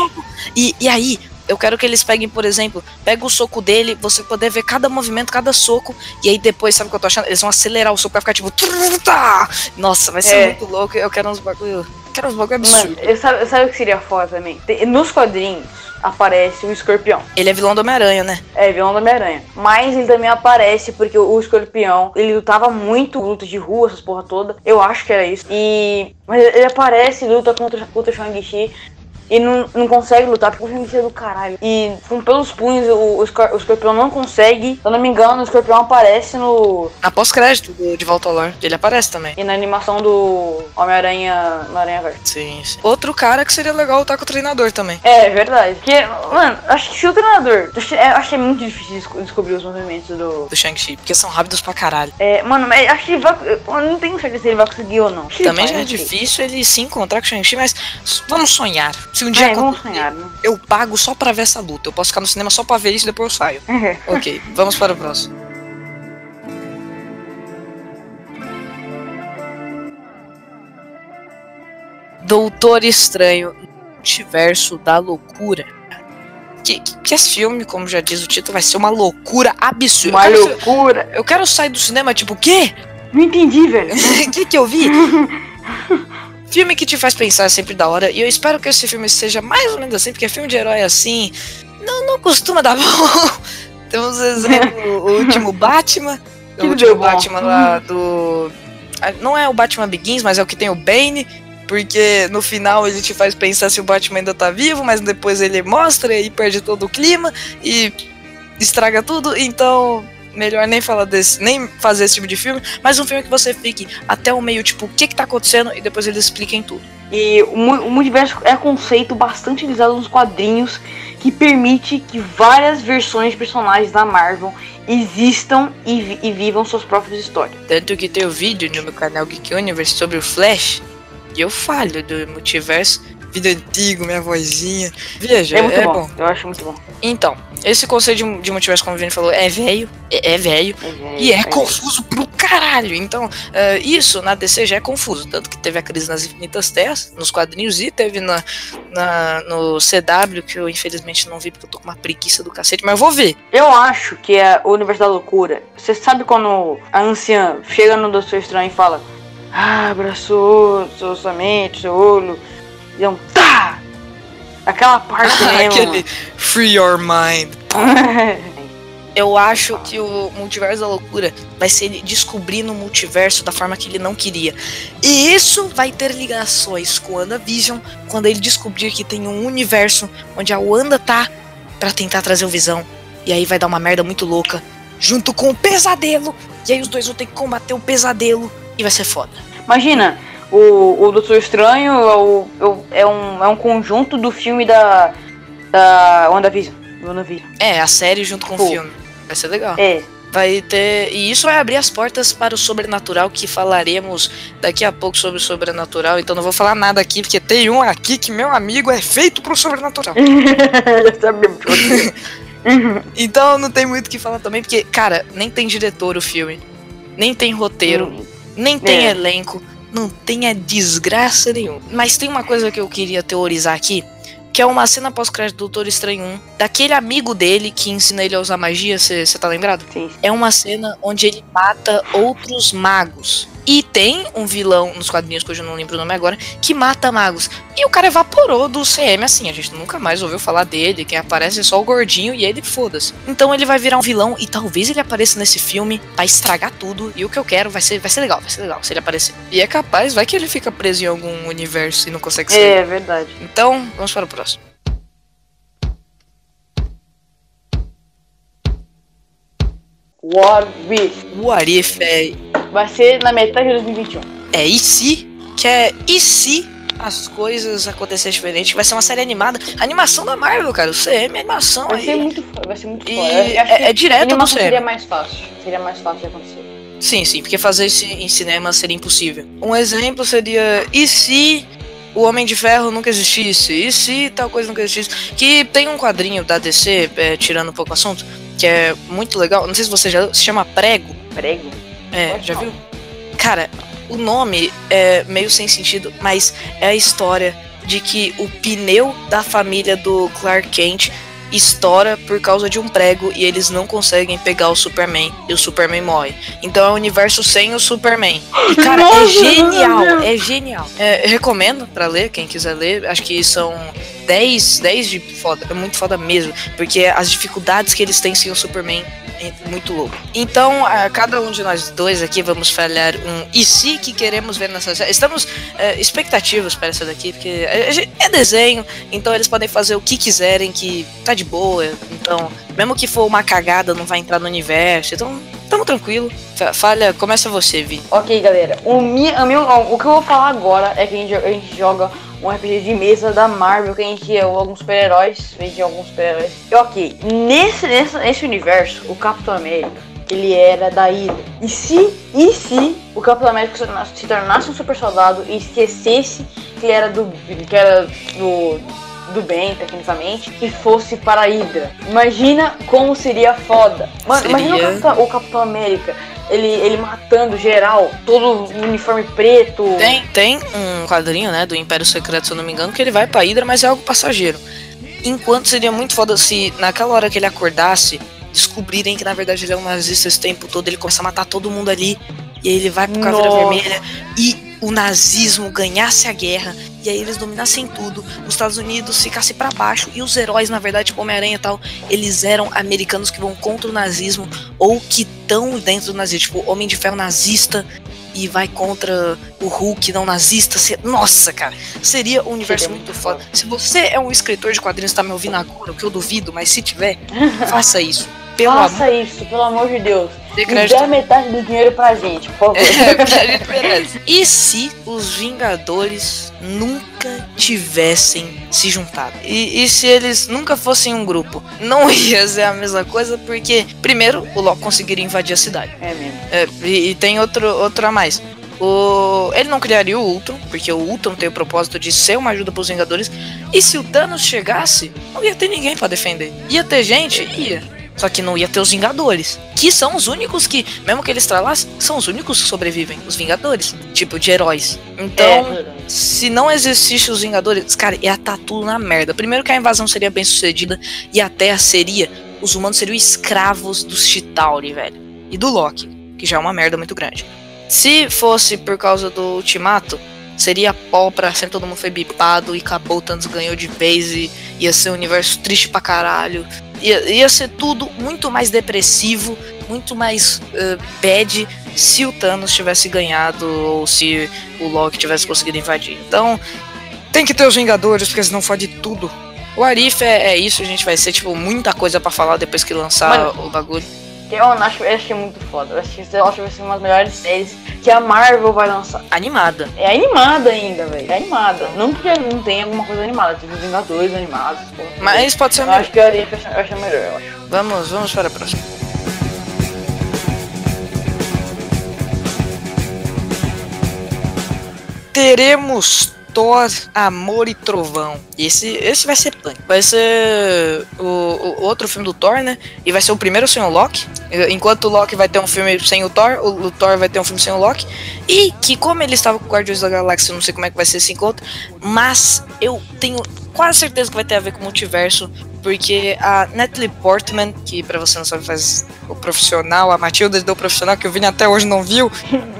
E, e aí, eu quero que eles peguem, por exemplo, pega o soco dele, você poder ver cada movimento, cada soco, e aí depois, sabe o que eu tô achando? Eles vão acelerar o soco pra ficar tipo. Nossa, vai ser é. muito louco. Eu quero uns bagulho Quero uns bagulho absurdo. Mano, sabe, sabe o que seria foda também? Tem- nos quadrinhos aparece o escorpião. Ele é vilão do Homem-Aranha, né? É, vilão do Homem-Aranha. Mas ele também aparece porque o, o escorpião, ele lutava muito luta de rua, essas porra toda. Eu acho que era isso. E. Mas ele aparece e luta contra, contra o Shang-Chi. E não, não consegue lutar porque o Shang-Chi é do caralho. E com pelos punhos o, o, escor- o escorpião não consegue. Se eu não me engano, o escorpião aparece no. Na pós-crédito do De Volta ao Lar, ele aparece também. E na animação do Homem-Aranha no Aranha Verde. Sim, sim. Outro cara que seria legal lutar com o treinador também. É, verdade. Porque, mano, acho que se o treinador. Acho, é, que é muito difícil desco- descobrir os movimentos do. Do Shang-Chi, porque são rápidos pra caralho. É, mano, mas acho que vai. Eu não tenho certeza se ele vai conseguir ou não. Também já é difícil ele se encontrar com o Shang-Chi, mas vamos sonhar. Se um dia É, vamos sonhar, né? eu pago só pra ver essa luta. Eu posso ficar no cinema só pra ver isso e depois eu saio. ok, vamos para o próximo. Doutor Estranho, Multiverso da Loucura. Que, que, que esse filme, como já diz o título, vai ser uma loucura absurda. Uma Eu quero, loucura. eu quero sair do cinema, tipo, o quê? Não entendi, velho. O que, que eu vi? filme que te faz pensar é sempre da hora. E eu espero que esse filme seja mais ou menos assim, porque filme de herói assim não, não costuma dar bom. Temos exemplo, o último Batman. O Que último deu bom. Batman lá do. ah, Não é o Batman Begins, mas é o que tem o Bane. Porque no final ele te faz pensar se o Batman ainda tá vivo, mas depois ele mostra e perde todo o clima e estraga tudo. Então, melhor nem falar desse, nem fazer esse tipo de filme, mas um filme que você fique até o meio, tipo, o que que tá acontecendo e depois eles expliquem tudo. E o, mu- o multiverso é conceito bastante utilizado nos quadrinhos que permite que várias versões de personagens da Marvel existam e, vi- e vivam suas próprias histórias. Tanto que tem o vídeo no meu canal Geek Universe sobre o Flash e eu falho do multiverso. Vídeo antigo, minha vozinha. Veja, É muito é bom. bom. Eu acho muito bom. Então, esse conceito de, de multiverso, como o Vini falou, é velho, é, é velho. E é confuso pro caralho. Então, eh, isso na DC já é confuso. Tanto que teve a crise nas Infinitas Terras, nos quadrinhos, e teve na, na- no CW, que eu infelizmente não vi porque eu tô com uma preguiça do cacete, mas eu vou ver. Eu acho que é o universo da loucura. Você sabe quando a anciã chega no Doutor Estranho e fala: Abra sua, sua, sua mente, seu olho. E é um tá! Aquela parte mesmo. Aquele Free Your Mind. Eu acho que o multiverso da loucura vai ser ele descobrindo o multiverso da forma que ele não queria. E isso vai ter ligações com o WandaVision quando ele descobrir que tem um universo onde a Wanda tá pra tentar trazer o Visão. E aí vai dar uma merda muito louca, junto com o pesadelo. E aí os dois vão ter que combater o pesadelo e vai ser foda. Imagina, o, o Doutor Estranho é, o- é o- é um, é um conjunto do filme da. Da WandaVision. WandaVision. É, a série junto com Pô. o filme. Vai ser legal. É. Vai ter. E isso vai abrir as portas para o sobrenatural que falaremos daqui a pouco sobre o sobrenatural. Então não vou falar nada aqui, porque tem um aqui que meu amigo é feito pro sobrenatural. Então não tem muito o que falar também, porque, cara, nem tem diretor o filme. Nem tem roteiro, nem tem É. elenco, não tem a desgraça nenhuma. Mas tem uma coisa que eu queria teorizar aqui, que é uma cena pós-crédito do Doutor Estranho 1, daquele amigo dele que ensina ele a usar magia, você tá lembrado? Sim. é uma cena onde ele mata outros magos. E tem um vilão nos quadrinhos, que eu não lembro o nome agora, que mata magos. E o cara evaporou do CM assim, a gente nunca mais ouviu falar dele, quem aparece é só o gordinho e ele foda-se. Então ele vai virar um vilão e talvez ele apareça nesse filme pra estragar tudo. E o que eu quero vai ser, vai ser legal, vai ser legal se ele aparecer. E é capaz, vai que ele fica preso em algum universo e não consegue sair. É verdade. Então, vamos para o próximo. What If. O Arif é Vai ser na metade de 2021. É e se? Que é e se as coisas acontecerem diferente? Vai ser uma série animada. Animação da Marvel, cara. O CM é animação Vai aí. ser muito foda. Vai ser muito E foda. É- é direto animação do seria CM. mais fácil. Seria mais fácil de acontecer. Sim, sim, porque fazer isso em cinema seria impossível. Um exemplo seria e se o Homem de Ferro nunca existisse? E se tal coisa nunca existisse? Que tem um quadrinho da DC, é, tirando um pouco o assunto, que é muito legal. Não sei se você já se chama Prego. Prego. É, Pode já falar. viu? Cara, o nome é meio sem sentido, mas é a história de que o pneu da família do Clark Kent estoura por causa de um prego e eles não conseguem pegar o Superman e o Superman morre. Então é um universo sem o Superman. E, cara, é Nossa, genial, meu Deus. é genial. É, eu recomendo pra ler, quem quiser ler. Acho que são 10, 10 de foda. É muito foda mesmo. Porque as dificuldades que eles têm sem o Superman é muito louco. Então, a cada um de nós dois aqui vamos falhar um e se que queremos ver nessa série. Estamos é, expectativos para essa daqui, porque é desenho, então eles podem fazer o que quiserem, que tá de boa. Então, mesmo que for uma cagada, não vai entrar no universo. Então, tamo tranquilo. Fa- Falha, começa você, Vi. Ok, galera. O, mi, a meu, o que eu vou falar agora é que a gente, a gente joga um RPG de mesa da Marvel, que a gente é alguns super-heróis. A gente é alguns super-heróis. E ok, nesse, nesse, nesse universo, o Capitão América, ele era da Hydra. E se, e se o Capitão América se tornasse, se tornasse um super soldado e esquecesse que ele era do. que era do. do bem, tecnicamente, e fosse para a Hydra. Imagina como seria foda. Mano, imagina o Seria. Capitão, o Capitão América, ele, ele matando geral, todo uniforme preto. Tem, tem um quadrinho, né, do Império Secreto, se eu não me engano, que ele vai pra Hydra, mas é algo passageiro. Enquanto seria muito foda se naquela hora que ele acordasse, descobrirem que na verdade ele é um nazista esse tempo todo, ele começa a matar todo mundo ali, e aí ele vai pro Caveira. Vermelha, e o nazismo ganhasse a guerra, e aí eles dominassem tudo, os Estados Unidos ficasse pra baixo, e os heróis, na verdade, tipo Homem-Aranha e tal, eles eram americanos que vão contra o nazismo, ou que estão dentro do nazismo, tipo, Homem de Ferro nazista, e vai contra o Hulk não nazista. se- Nossa, cara, seria um universo Seria muito muito foda. Se você é um escritor de quadrinhos e tá me ouvindo agora, o que eu duvido, mas se tiver, faça isso. Pelo Faça amor isso, pelo amor de Deus. De crédito. metade do dinheiro pra gente, por favor. É. E se os Vingadores nunca tivessem se juntado? E, e se eles nunca fossem um grupo? Não ia ser a mesma coisa, porque, primeiro, o Loki conseguiria invadir a cidade. É mesmo. É, e, e tem outro, outro a mais. O, ele não criaria o Ultron, porque o Ultron tem o propósito de ser uma ajuda pros Vingadores. E se o Thanos chegasse, não ia ter ninguém pra defender. Ia ter gente? Ia. Só que não ia ter os Vingadores. Que são os únicos que, mesmo que eles estralassem, são os únicos que sobrevivem. Os Vingadores. Tipo, de heróis. Então, É, se não existisse os Vingadores, cara, ia estar tudo na merda. Primeiro que a invasão seria bem sucedida e a Terra seria. Os humanos seriam escravos dos Chitauri, velho. E do Loki, que já é uma merda muito grande. Se fosse por causa do Ultimato, seria pau pra sempre todo mundo foi bipado e acabou, o Thanos ganhou de vez e ia ser um universo triste pra caralho. Ia, ia ser tudo muito mais depressivo, muito mais eh, bad se o Thanos tivesse ganhado ou se o Loki tivesse conseguido invadir. Então, tem que ter os Vingadores, porque senão fode tudo. O Arif é, é isso, a gente vai ser, tipo, muita coisa pra falar depois que lançar Mano. o bagulho. Eu acho, eu achei muito foda. Eu acho que eu acho que vai ser uma das melhores séries que a Marvel vai lançar. Animada. É animada ainda, velho. É animada. Não porque não tem alguma coisa animada, tipo Vingadores animados. Mas pode ser eu melhor. acho que eu achei melhor, eu acho. Vamos, vamos para a próxima. Teremos Thor, Amor e Trovão. Esse, esse vai ser punk. Vai ser o, o outro filme do Thor, né? E vai ser o primeiro sem o Loki. Enquanto o Loki vai ter um filme sem o Thor, o, o Thor vai ter um filme sem o Loki. E que, como ele estava com o Guardiões da Galáxia, eu não sei como é que vai ser esse encontro. Mas eu tenho quase certeza que vai ter a ver com o multiverso. Porque a Natalie Portman, que pra você não sabe faz o profissional, a Matilda deu o profissional que o Vini até hoje não viu.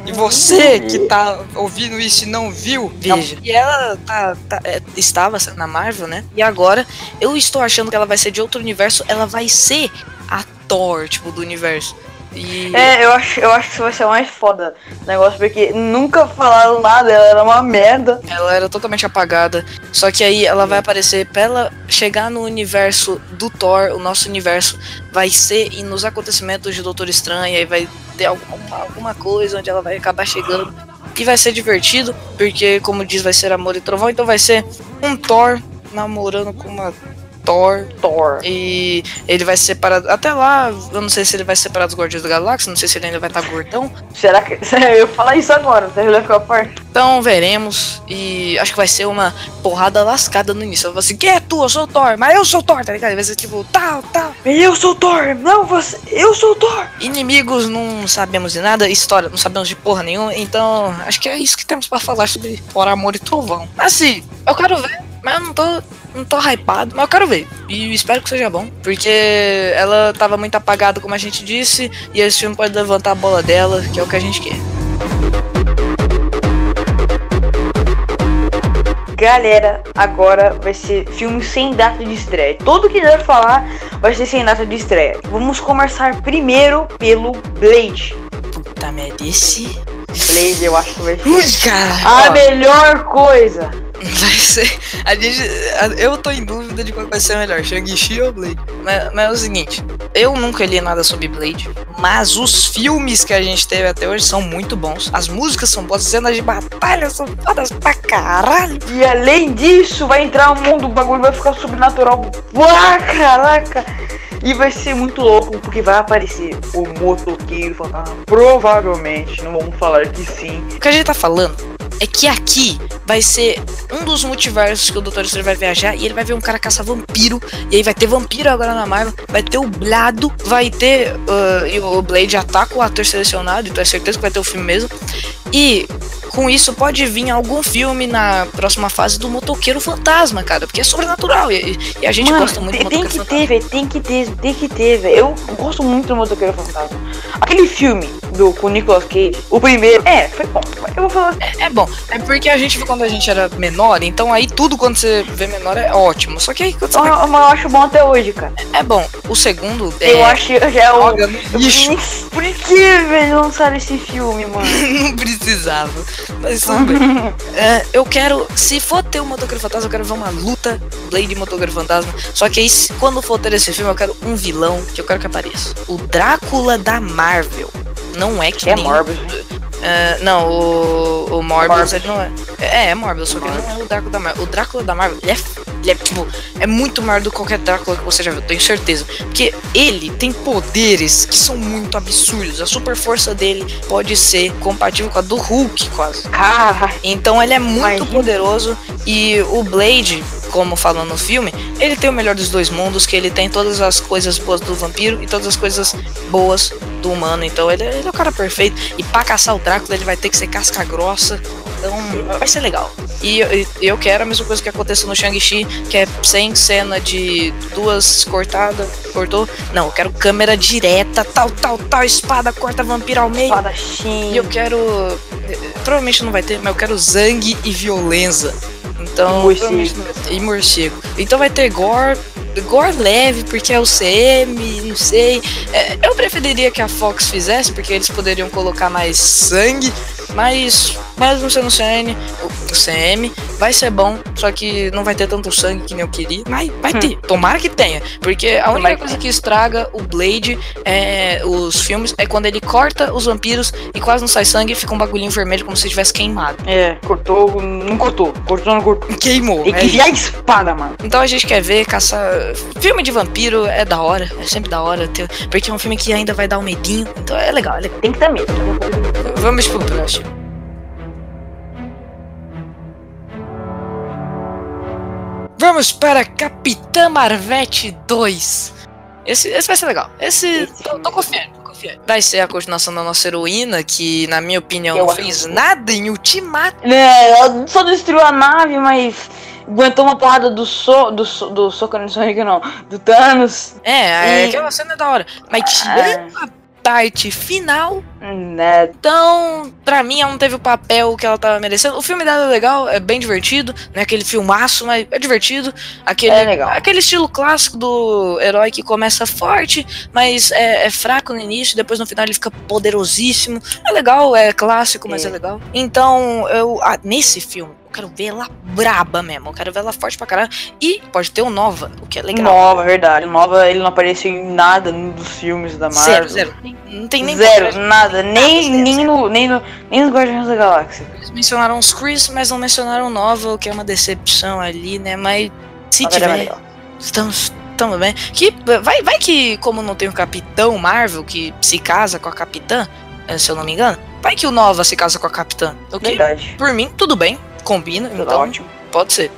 E você que tá ouvindo isso e não viu, veja. E ela tá, tá- é, estava na Marvel, né? E agora eu estou achando que ela vai ser de outro universo. Ela vai ser a Thor, tipo, do universo. E É, eu acho, eu acho que isso vai ser mais foda negócio, porque nunca falaram nada, ela era uma merda. ela era totalmente apagada. Só que aí ela vai aparecer pra ela chegar no universo do Thor, o nosso universo vai ser e nos acontecimentos de Doutor Estranho, aí vai ter alguma, alguma coisa onde ela vai acabar chegando. E vai ser divertido, porque como diz, vai ser amor e trovão, então vai ser um Thor namorando com uma Thor. Thor. E ele vai ser separado. Até lá, eu não sei se ele vai ser separar dos Guardiões da Galáxia, não sei se ele ainda vai estar gordão. Será que. Eu falar isso agora, você vai ficar a parte. Então veremos. E acho que vai ser uma porrada lascada no início. Ela vai assim, quem é tu? Eu sou o Thor, mas eu sou o Thor, tá ligado? Vai ser tipo, tal, tal. Eu sou o Thor! Não, você. Eu sou o Thor! Inimigos não sabemos de nada, história não sabemos de porra nenhuma. Então acho que é isso que temos pra falar sobre Thor, Amor e Trovão. Assim, eu quero ver Mas eu não tô, não tô hypado, mas eu quero ver. E espero que seja bom. Porque ela tava muito apagada, como a gente disse, e esse filme pode levantar a bola dela, que é o que a gente quer. Galera, agora vai ser filme sem data de estreia. Tudo que der falar vai ser sem data de estreia. Vamos começar primeiro pelo Blade. Puta merda, esse. Blade, eu acho que vai ser Ui, cara! a ó, melhor coisa. Vai ser. A gente, eu tô em dúvida de qual vai ser melhor, Shang-Chi ou Blade. Mas, mas é o seguinte, eu nunca li nada sobre Blade, mas os filmes que a gente teve até hoje são muito bons. As músicas são boas, as cenas de batalha são fodas pra caralho. E além disso, vai entrar um mundo, o bagulho vai ficar sobrenatural. Uau, caraca! E vai ser muito louco, porque vai aparecer o motoqueiro fantasma. Provavelmente, não vamos falar que sim. O que a gente tá falando é que aqui vai ser um dos multiversos que o Doutor Estranho vai viajar e ele vai ver um cara caçar vampiro. E aí vai ter vampiro agora na Marvel, vai ter o Blado, vai ter. ah, e o Blade ataca o ator selecionado, então é certeza que vai ter o filme mesmo. E com isso pode vir algum filme na próxima fase do Motoqueiro Fantasma, cara, porque é sobrenatural e, e a gente Mano, gosta muito tem, do tem Motoqueiro que ter, velho, tem que ter, tem que ter, velho. Eu gosto muito do Motoqueiro Fantasma. Aquele filme do, com o Nicolas Cage, o primeiro, é, foi bom. Eu vou falar assim, É bom, é porque a gente viu quando a gente era menor, então aí tudo quando você vê menor é ótimo. Só que aí quando você eu, eu acho bom até hoje, cara. É bom. O segundo é. Eu acho que é o. Lixo. Por que, velho, lançaram esse filme, mano? não precisava. Mas tudo bem. É, eu quero. Se for ter o Motoqueiro Fantasma, eu quero ver uma luta Blade e Motoqueiro Fantasma. Só que aí, quando for ter esse filme, eu quero um vilão que eu quero que apareça. O Drácula da Marvel. Não é que É nem- Morbius. É, não, o, o Morbius, Morbius. ele não é. É, é Morbius, só que ele não é o Drácula da Marvel. O Drácula da Marvel, ele é, ele é, tipo, é muito maior do que qualquer Drácula que você já viu, tenho certeza. Porque ele tem poderes que são muito absurdos. A super força dele pode ser compatível com a do Hulk, quase. Cara, Então ele é muito poderoso e o Blade, como falam no filme, ele tem o melhor dos dois mundos, que ele tem todas as coisas boas do vampiro e todas as coisas boas do humano. Então ele, ele é o cara perfeito. E pra caçar o Drácula ele vai ter que ser casca grossa. Então vai ser legal. E eu, eu quero a mesma coisa que aconteceu no Shang-Chi, que é sem cena de duas cortadas. Cortou? Não, eu quero câmera direta, tal, tal, tal, espada, corta vampiro ao meio. espadachim. E eu quero. Provavelmente não vai ter, mas eu quero zangue e violência. Então. E morcego. E morcego. Então vai ter gore. Gore leve, porque é o CM, não sei. É, eu preferiria que a Fox fizesse, porque eles poderiam colocar mais sangue. Mas, mesmo sendo CN, o o CM, vai ser bom, só que não vai ter tanto sangue que nem eu queria. Mas vai Hum. ter, tomara que tenha. Porque a Tomara única que coisa que estraga o Blade, é, os filmes, é quando ele corta os vampiros e quase não sai sangue e fica um bagulhinho vermelho como se tivesse queimado. É, cortou, não cortou. Cortou, não cortou. Queimou. Tem é que enfiar a espada, mano. Então a gente quer ver, caçar. Filme de vampiro é da hora, é sempre da hora, ter- porque é um filme que ainda vai dar um medinho, então é legal, é legal. Tem que ter medo. Vamos pro próximo. Vamos para Capitã Marvete 2. Esse, esse vai ser legal. Esse. Esse tô, tô confiando, tô confiando. Vai ser a continuação da nossa heroína, que na minha opinião Eu não acho fez que- nada em Ultimato. É, ela só destruiu a nave, mas aguentou uma porrada do so, do, so, do no Sonic, não, do Thanos. É, é E- aquela cena é da hora. Mas tirando a parte final, Né, Então, pra mim, ela não teve o papel que ela tava merecendo. O filme dela é legal, é bem divertido, não é aquele filmaço, mas é divertido. Aquele, É legal. aquele estilo clássico do herói que começa forte, mas é, é fraco no início, depois no final ele fica poderosíssimo. É legal, é clássico, mas é, É. legal. Então, eu ah, nesse filme, quero ver ela braba mesmo, eu quero ver ela forte pra caralho. E pode ter o Nova, o que é legal. Nova, verdade. Nova, ele não apareceu em nada dos filmes da Marvel. Zero, zero. Não tem nem Zero, como- nada. Nem, zero, nem, zero. no, nem, no, nem nos Guardiões da Galáxia. Eles mencionaram os Chris, mas não mencionaram o Nova, o que é uma decepção ali, né? Mas se verdade, é tiver, estamos, estamos bem. Que, vai, vai que, como não tem o Capitão Marvel, que se casa com a Capitã, eh, se eu não me engano, vai que o Nova se casa com a Capitã. O que, Verdade. por mim, tudo bem, combina, então ótimo. pode ser.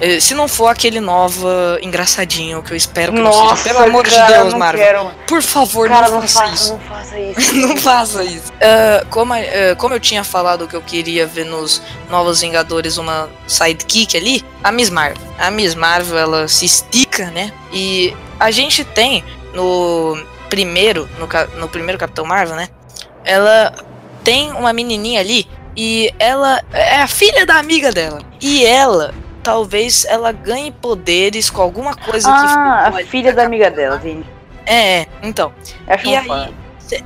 Eh, Se não for aquele nova engraçadinho que eu espero que Nossa, não seja. Pelo amor cara, de Deus, Marvel. quero. Por favor, Cara, não, não faça faça, isso. não faça isso. Não faça isso. Ah, como, ah, como eu tinha falado que eu queria ver nos Novos Vingadores uma sidekick ali, a Miss Marvel. A Miss Marvel, ela se estica, né? E a gente tem no primeiro, no, no primeiro Capitão Marvel, né? Ela tem uma menininha ali e ela é a filha da amiga dela. E ela, talvez ela ganhe poderes com alguma coisa Ah, que... a filha da amiga dela, Vini. É, é, então. E aí, fã.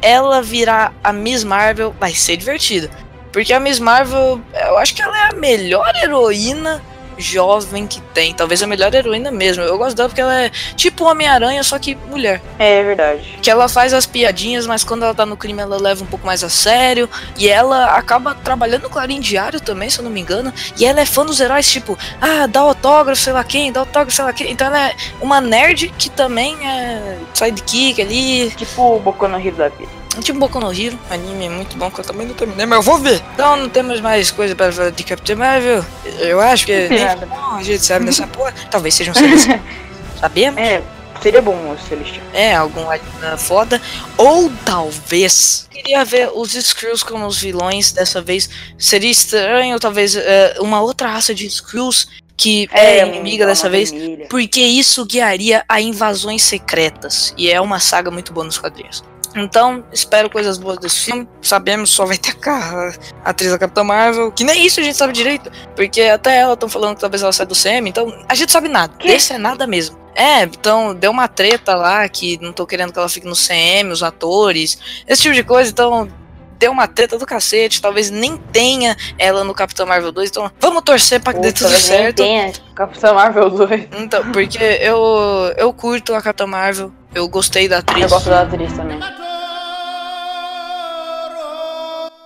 ela virar a Miss Marvel, vai ser divertido. Porque a Miss Marvel, eu acho que ela é a melhor heroína jovem que tem. Talvez a melhor heroína mesmo. Eu gosto dela porque ela é tipo Homem-Aranha, só que mulher. É verdade. Que ela faz as piadinhas, mas quando ela tá no crime ela leva um pouco mais a sério. E ela acaba trabalhando no Clarim Diário também, se eu não me engano. E ela é fã dos heróis, tipo, ah, dá autógrafo, sei lá quem, dá autógrafo, sei lá quem. Então ela é uma nerd que também é sidekick ali, Tipo o Boku no Hero da vida. Tipo Boku no Hero, anime muito bom que eu também não terminei, mas eu vou ver. Então não temos mais coisa para falar de Capitão Marvel. Eu acho que nem nada. não, a gente sabe dessa porra. Talvez seja um celestial. Sabemos? É, seria bom o Celestial. É, algum alien foda. Ou talvez. Queria ver os Skrulls como os vilões dessa vez. Seria estranho, talvez, é, uma outra raça de Skrulls que é, inimiga dessa vez. Vermelha. Porque isso guiaria a invasões secretas. E é uma saga muito boa nos quadrinhos. Então, espero coisas boas desse filme. Sabemos só vai ter a, a atriz da Capitã Marvel. Que nem isso a gente sabe direito. Porque até ela estão falando que talvez ela saia do CM. Então, a gente sabe nada. Que? Esse é nada mesmo. É, então deu uma treta lá que não tô querendo que ela fique no CM, os atores, esse tipo de coisa. Então, deu uma treta do cacete. Talvez nem tenha ela no Capitão Marvel 2. Então, vamos torcer pra que dê Puta, tudo certo. Tem a Capitã Marvel 2. Então, porque eu, eu curto a Capitã Marvel, eu gostei da atriz. Eu gosto da atriz também.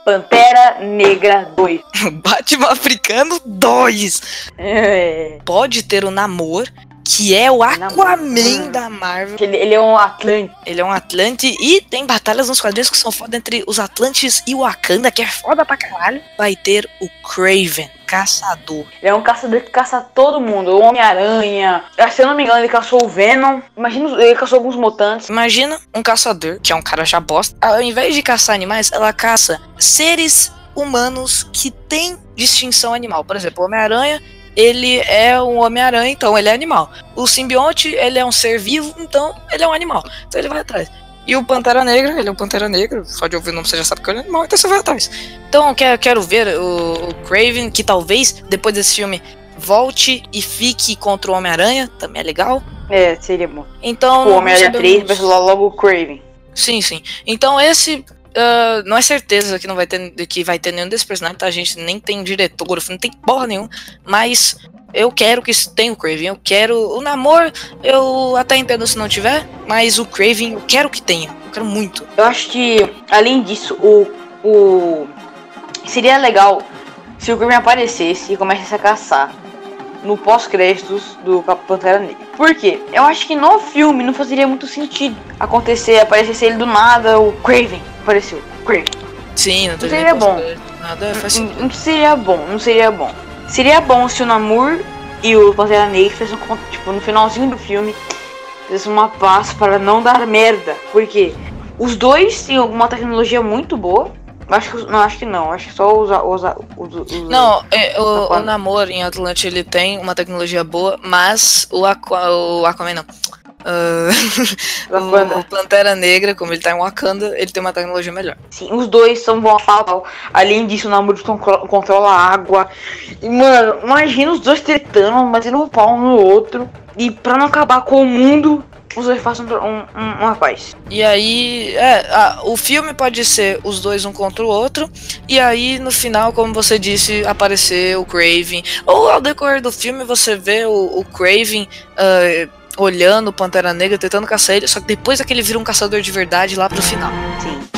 Pantera Negra 2. Batman Africano 2 É. pode ter o Namor, que é o Aquaman da Marvel. Ele, ele é um Atlante. Ele é um Atlante e tem batalhas nos quadrinhos que são foda entre os Atlantes e o Wakanda, que é foda pra caralho. Vai ter o Craven, caçador. Ele é um caçador que caça todo mundo. O Homem-Aranha. Ah, Se eu não me engano, ele caçou o Venom. Imagina, ele caçou alguns mutantes. Imagina um caçador, que é um cara já bosta. Ao invés de caçar animais, ela caça seres humanos que têm distinção animal. Por exemplo, o Homem-Aranha, ele é um Homem-Aranha, então ele é animal. O simbionte, ele é um ser vivo, então ele é um animal. Então ele vai atrás. E o Pantera Negra, ele é um Pantera Negra, só de ouvir o nome você já sabe que ele é animal, então você vai atrás. Então eu quero, quero ver o, o Craven, que talvez, depois desse filme, volte e fique contra o Homem-Aranha, também é legal. É, seria bom. Então, O Homem-Aranha nós 3 sabemos- vai ser logo o Craven. Sim, sim. Então esse ah, não é certeza que não vai ter que vai ter nenhum desses personagens, tá? A gente nem tem diretor, não tem porra nenhuma. Mas eu quero que tenha o Craven. Eu quero. O Namor, eu até entendo se não tiver, mas o Craven eu quero que tenha. Eu quero muito. Eu acho que, além disso, o. o seria legal se o Craven aparecesse e começasse a caçar no pós-créditos do Pantera Negra. Por quê? Eu acho que no filme não fazeria muito sentido acontecer, aparecesse ele do nada, o Craven apareceu. Craven. Sim, não tem Seria bom. Nada faz Não, não seria bom, não seria bom. Seria bom se o Namor e o Pantera Negra fizessem tipo, no finalzinho do filme, fizessem uma paz para não dar merda. Porque os dois têm alguma tecnologia muito boa. Acho que, não, acho que não. Acho que só os, os, os, os- Não, é, o, o Namor em Atlante ele tem uma tecnologia boa, mas o, Aqua, o Aquaman não. Da o, Pantera Negra, como ele tá em Wakanda, ele tem uma tecnologia melhor. Sim, os dois são bons a pau. Além disso, o Namor contro- controla a água. E, mano, imagina os dois tretando, batendo um pau um no outro. E pra não acabar com o mundo, os dois façam um, um, uma paz. E aí, é, a- o filme pode ser os dois um contra o outro, e aí no final, como você disse, aparecer o Craven. Ou ao decorrer do filme você vê o, o Craven ah, olhando o Pantera Negra, tentando caçar ele, só que depois é que ele vira um caçador de verdade lá pro final. Sim.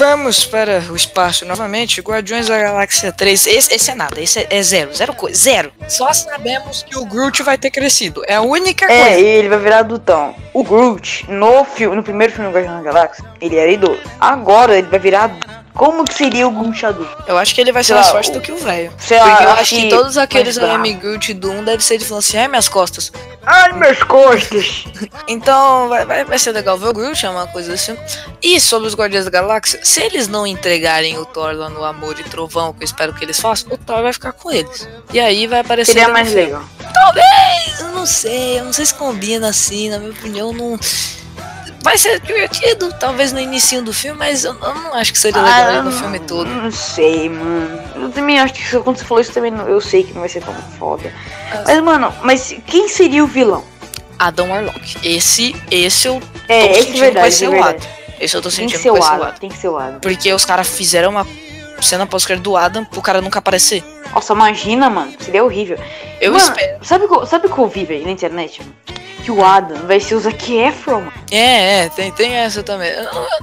Vamos para o espaço novamente. Guardiões da Galáxia 3. Esse, esse é nada, esse é, é, zero, zero coisa, zero. Só sabemos que o Groot vai ter crescido. É a única é, coisa. É, ele vai virar adultão. O Groot, no, filme, no primeiro filme do Guardiões da Galáxia, ele era idoso. Agora ele vai virar como que seria o Groot adulto? Eu acho que ele vai ser mais forte do que o velho. Porque eu acho que, que todos aqueles AM Groot do 1 devem ser de falando assim, ai minhas costas. Ai minhas costas. então vai, vai, vai ser legal ver o Groot, é uma coisa assim. E sobre os Guardiões da Galáxia, se eles não entregarem o Thor lá no Amor e Trovão, que eu espero que eles façam, o Thor vai ficar com eles. E aí vai aparecer. Seria mais legal. Talvez, eu não sei, eu não sei se combina assim, na minha opinião, não vai ser divertido, talvez no início do filme, mas eu, eu, não acho que seria legal ah, no filme todo. Não sei, mano. Eu também acho que quando você falou isso também, eu sei que não vai ser tão foda. Ah, mas, mano, mas quem seria o vilão? Adam Warlock. Esse, esse eu é, tô esse é verdade, vai ser é o Adam. Esse eu tô sentindo que vai ser o Adam. Tem que ser o Adam. Porque os caras fizeram uma cena pós-crédito do Adam pro cara nunca aparecer. Nossa, imagina, mano. Seria horrível. Eu mano, espero. Sabe o sabe que eu vi, velho, na internet? Mano? Que o Adam vai ser o Zac Efron. É, é, tem, tem essa também.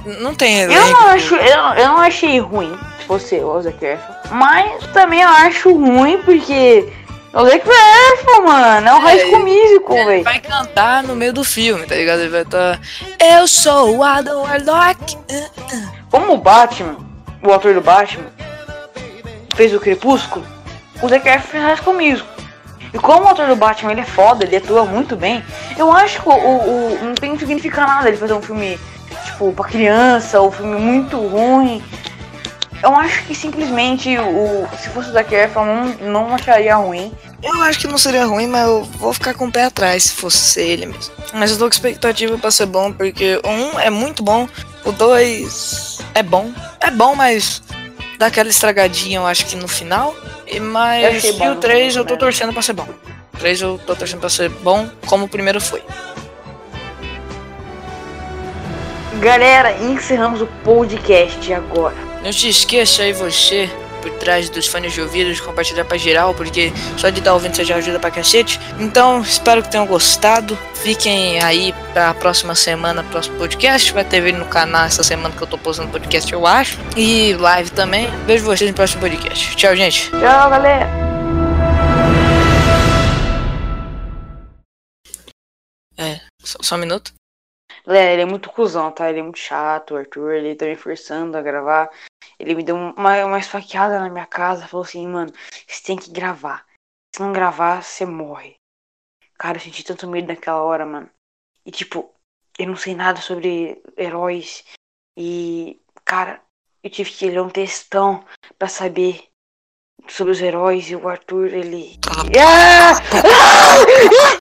Não, não tem elenco. Eu não, acho, eu, eu não achei ruim se fosse o Zac Efron. Mas também eu acho ruim porque. O Zac Efron, mano, é o é, High School Musical, velho. Ele vai cantar no meio do filme, tá ligado? Ele vai estar. Tá, eu sou o Adam Warlock. Como o Batman, o ator do Batman, fez o Crepúsculo, o Zac Efron fez High School Musical. E como o ator do Batman ele é foda, ele atua muito bem, eu acho que o, o, não tem significa nada ele fazer um filme, tipo, pra criança, ou um filme muito ruim. Eu acho que simplesmente o, se fosse o Zac Efron não, não acharia ruim. Eu acho que não seria ruim, mas eu vou ficar com o pé atrás se fosse ele mesmo. Mas eu tô com expectativa pra ser bom, porque o um é muito bom, o dois é bom. É bom, mas dá aquela estragadinha, eu acho que no final. Mas e o 3 eu tô torcendo pra ser bom. O 3 eu tô torcendo pra ser bom, como o primeiro foi. Galera, encerramos o podcast agora. Não se esqueça aí você por trás dos fones de ouvido, de compartilhar pra geral, porque só de estar ouvindo você já ajuda pra cacete. Então, espero que tenham gostado. Fiquem aí pra próxima semana, próximo podcast. Vai ter vídeo no canal essa semana que eu tô postando podcast, eu acho. E live também. Vejo vocês no próximo podcast. Tchau, gente. Tchau, galera. É, só, só um minuto. Galera, ele é muito cuzão, tá? Ele é muito chato, o Arthur. Ele tá me forçando a gravar. Ele me deu uma, uma esfaqueada na minha casa. Falou assim, mano, você tem que gravar. Se não gravar, você morre. Cara, eu senti tanto medo naquela hora, mano. E tipo, eu não sei nada sobre heróis. E, cara, eu tive que ler um textão pra saber sobre os heróis. E o Arthur, ele. Ah! Ah!